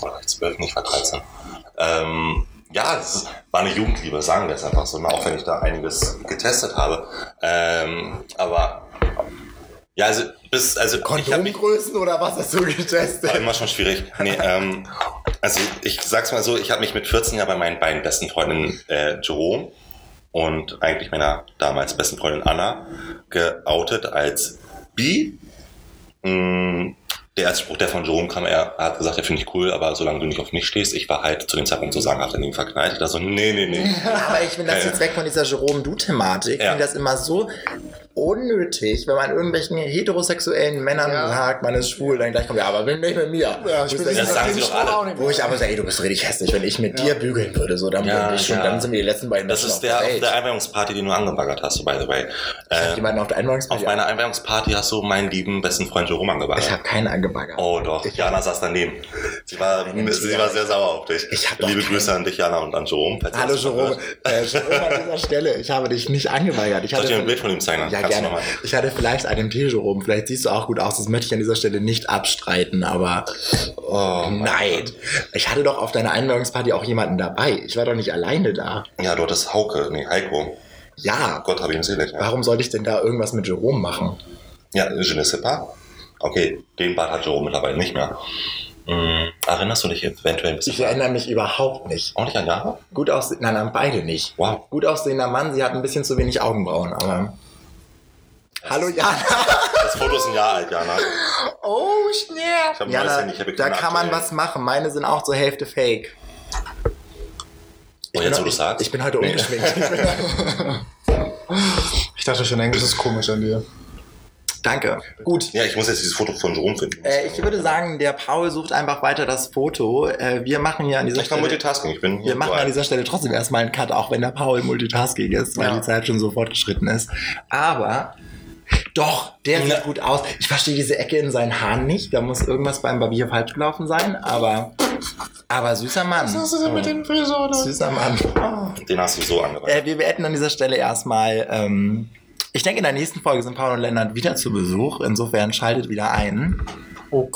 Speaker 2: Oder war ich 12, nicht, ich war 13. Ähm, ja, das war eine Jugendliebe, sagen wir es einfach so, auch wenn ich da einiges getestet habe. Ähm, aber ja, also bis, also
Speaker 1: Kondomgrößen oder was hast du getestet?
Speaker 2: war immer schon schwierig. Nee, ähm, also ich sag's mal so, ich habe mich mit 14 ja bei meinen beiden besten Freundinnen äh, Jerome und eigentlich meiner damals besten Freundin Anna geoutet als bi. Mm, Der erste Spruch, der von Jerome kam, er hat gesagt, er finde ich cool, aber solange du nicht auf mich stehst, ich war halt zu dem Zeitpunkt so sagenhaft in ihm verknallt. Ich dachte so, nee, nee, nee.
Speaker 1: Aber ich finde das
Speaker 2: Ja,
Speaker 1: jetzt weg von dieser Jerome-Du-Thematik. Ich
Speaker 2: Ja.
Speaker 1: finde das immer so. Unnötig, wenn man irgendwelchen heterosexuellen Männern
Speaker 3: Ja.
Speaker 1: sagt, man ist schwul, dann gleich kommt, ja, aber bin nicht mit mir.
Speaker 3: Ja,
Speaker 1: ich
Speaker 3: ich bin
Speaker 2: Das sagen sie doch alle.
Speaker 1: wo ich aber sage, ey, du bist richtig hässlich, wenn ich mit
Speaker 3: Ja.
Speaker 1: dir bügeln würde, so, dann,
Speaker 2: Ja,
Speaker 1: bin ich schon,
Speaker 2: ja.
Speaker 1: dann sind wir die letzten beiden
Speaker 2: Das
Speaker 1: Menschen
Speaker 2: ist
Speaker 1: auf
Speaker 2: der, auf der Einweihungsparty, den du angebaggert hast, by the way.
Speaker 1: ich
Speaker 2: Äh,
Speaker 1: jemanden auf der
Speaker 2: auf
Speaker 1: Einweihungsparty.
Speaker 2: meiner Einweihungsparty hast du meinen lieben besten Freund Jerome angebaggert.
Speaker 1: ich habe keinen angebaggert.
Speaker 2: Oh doch, Jana saß daneben. Sie war, sie war sehr sauer auf dich.
Speaker 1: Ich
Speaker 2: Liebe
Speaker 1: keinen-
Speaker 2: Grüße an dich, Jana, und an Jerome.
Speaker 1: Hallo Jerome. Äh, Jerome an dieser Stelle, ich habe dich nicht angeweigert. Ich
Speaker 2: Soll ich dir ein
Speaker 1: hatte
Speaker 2: Bild von ihm zeigen?
Speaker 1: Ja, gerne. Ich hatte vielleicht einen Tee, Jerome. Vielleicht siehst du auch gut aus. Das möchte ich an dieser Stelle nicht abstreiten, aber
Speaker 2: Oh,
Speaker 1: nein. Ich hatte doch auf deiner Einweihungsparty auch jemanden dabei. Ich war doch nicht alleine da.
Speaker 2: Ja, du hattest Hauke, nee, Heiko.
Speaker 1: Ja.
Speaker 2: Gott hab ihn selig. Ja,
Speaker 1: Warum sollte ich denn da irgendwas mit Jerome machen?
Speaker 2: ja je ne sais pas. Okay, den Bart hat Jerome mittlerweile nicht mehr. Hm, erinnerst du dich eventuell ein bisschen?
Speaker 1: Ich erinnere mich überhaupt nicht.
Speaker 2: Auch nicht an Jana?
Speaker 1: Gut aussehen, nein, nein, beide nicht.
Speaker 2: Wow.
Speaker 1: Gut aussehender Mann, sie hat ein bisschen zu wenig Augenbrauen, aber. Hallo Jana.
Speaker 2: Das Foto ist ein Jahr alt, Jana.
Speaker 1: Oh, schnell.
Speaker 2: Ich hab
Speaker 1: Jana,
Speaker 2: Handy, ich hab
Speaker 1: da kann man was machen. Meine sind auch zur Hälfte fake.
Speaker 2: Oh,
Speaker 1: Ich
Speaker 2: jetzt,
Speaker 1: bin,
Speaker 2: wo du
Speaker 1: ich,
Speaker 2: sagst.
Speaker 1: ich bin heute
Speaker 2: Nee.
Speaker 1: ungeschminkt. Ich
Speaker 3: Ich dachte schon, Englisch ist komisch an dir.
Speaker 1: Danke. Gut.
Speaker 2: Ja, ich muss jetzt dieses Foto von Jerome finden.
Speaker 1: Äh, ich würde sagen, der Paul sucht einfach weiter das Foto. Äh, wir machen hier an dieser
Speaker 2: ich kann
Speaker 1: Stelle.
Speaker 2: Multitasking, ich bin
Speaker 1: Wir machen an dieser Stelle trotzdem erstmal einen Cut, auch wenn der Paul Multitasking ist, weil
Speaker 3: Ja.
Speaker 1: die Zeit schon so fortgeschritten ist. Aber doch, der sieht gut aus. Ich verstehe diese Ecke in seinen Haaren nicht. Da muss irgendwas beim Barbier falsch gelaufen sein. Aber, aber süßer Mann.
Speaker 3: Was hast du denn mit den Frisuren?
Speaker 1: Süßer Mann.
Speaker 2: Den hast du so angewandt.
Speaker 1: Äh, wir beenden an dieser Stelle erstmal. Ähm, ich denke, in der nächsten Folge sind Paul und Lennart wieder zu Besuch. Insofern schaltet wieder ein.
Speaker 3: Oh,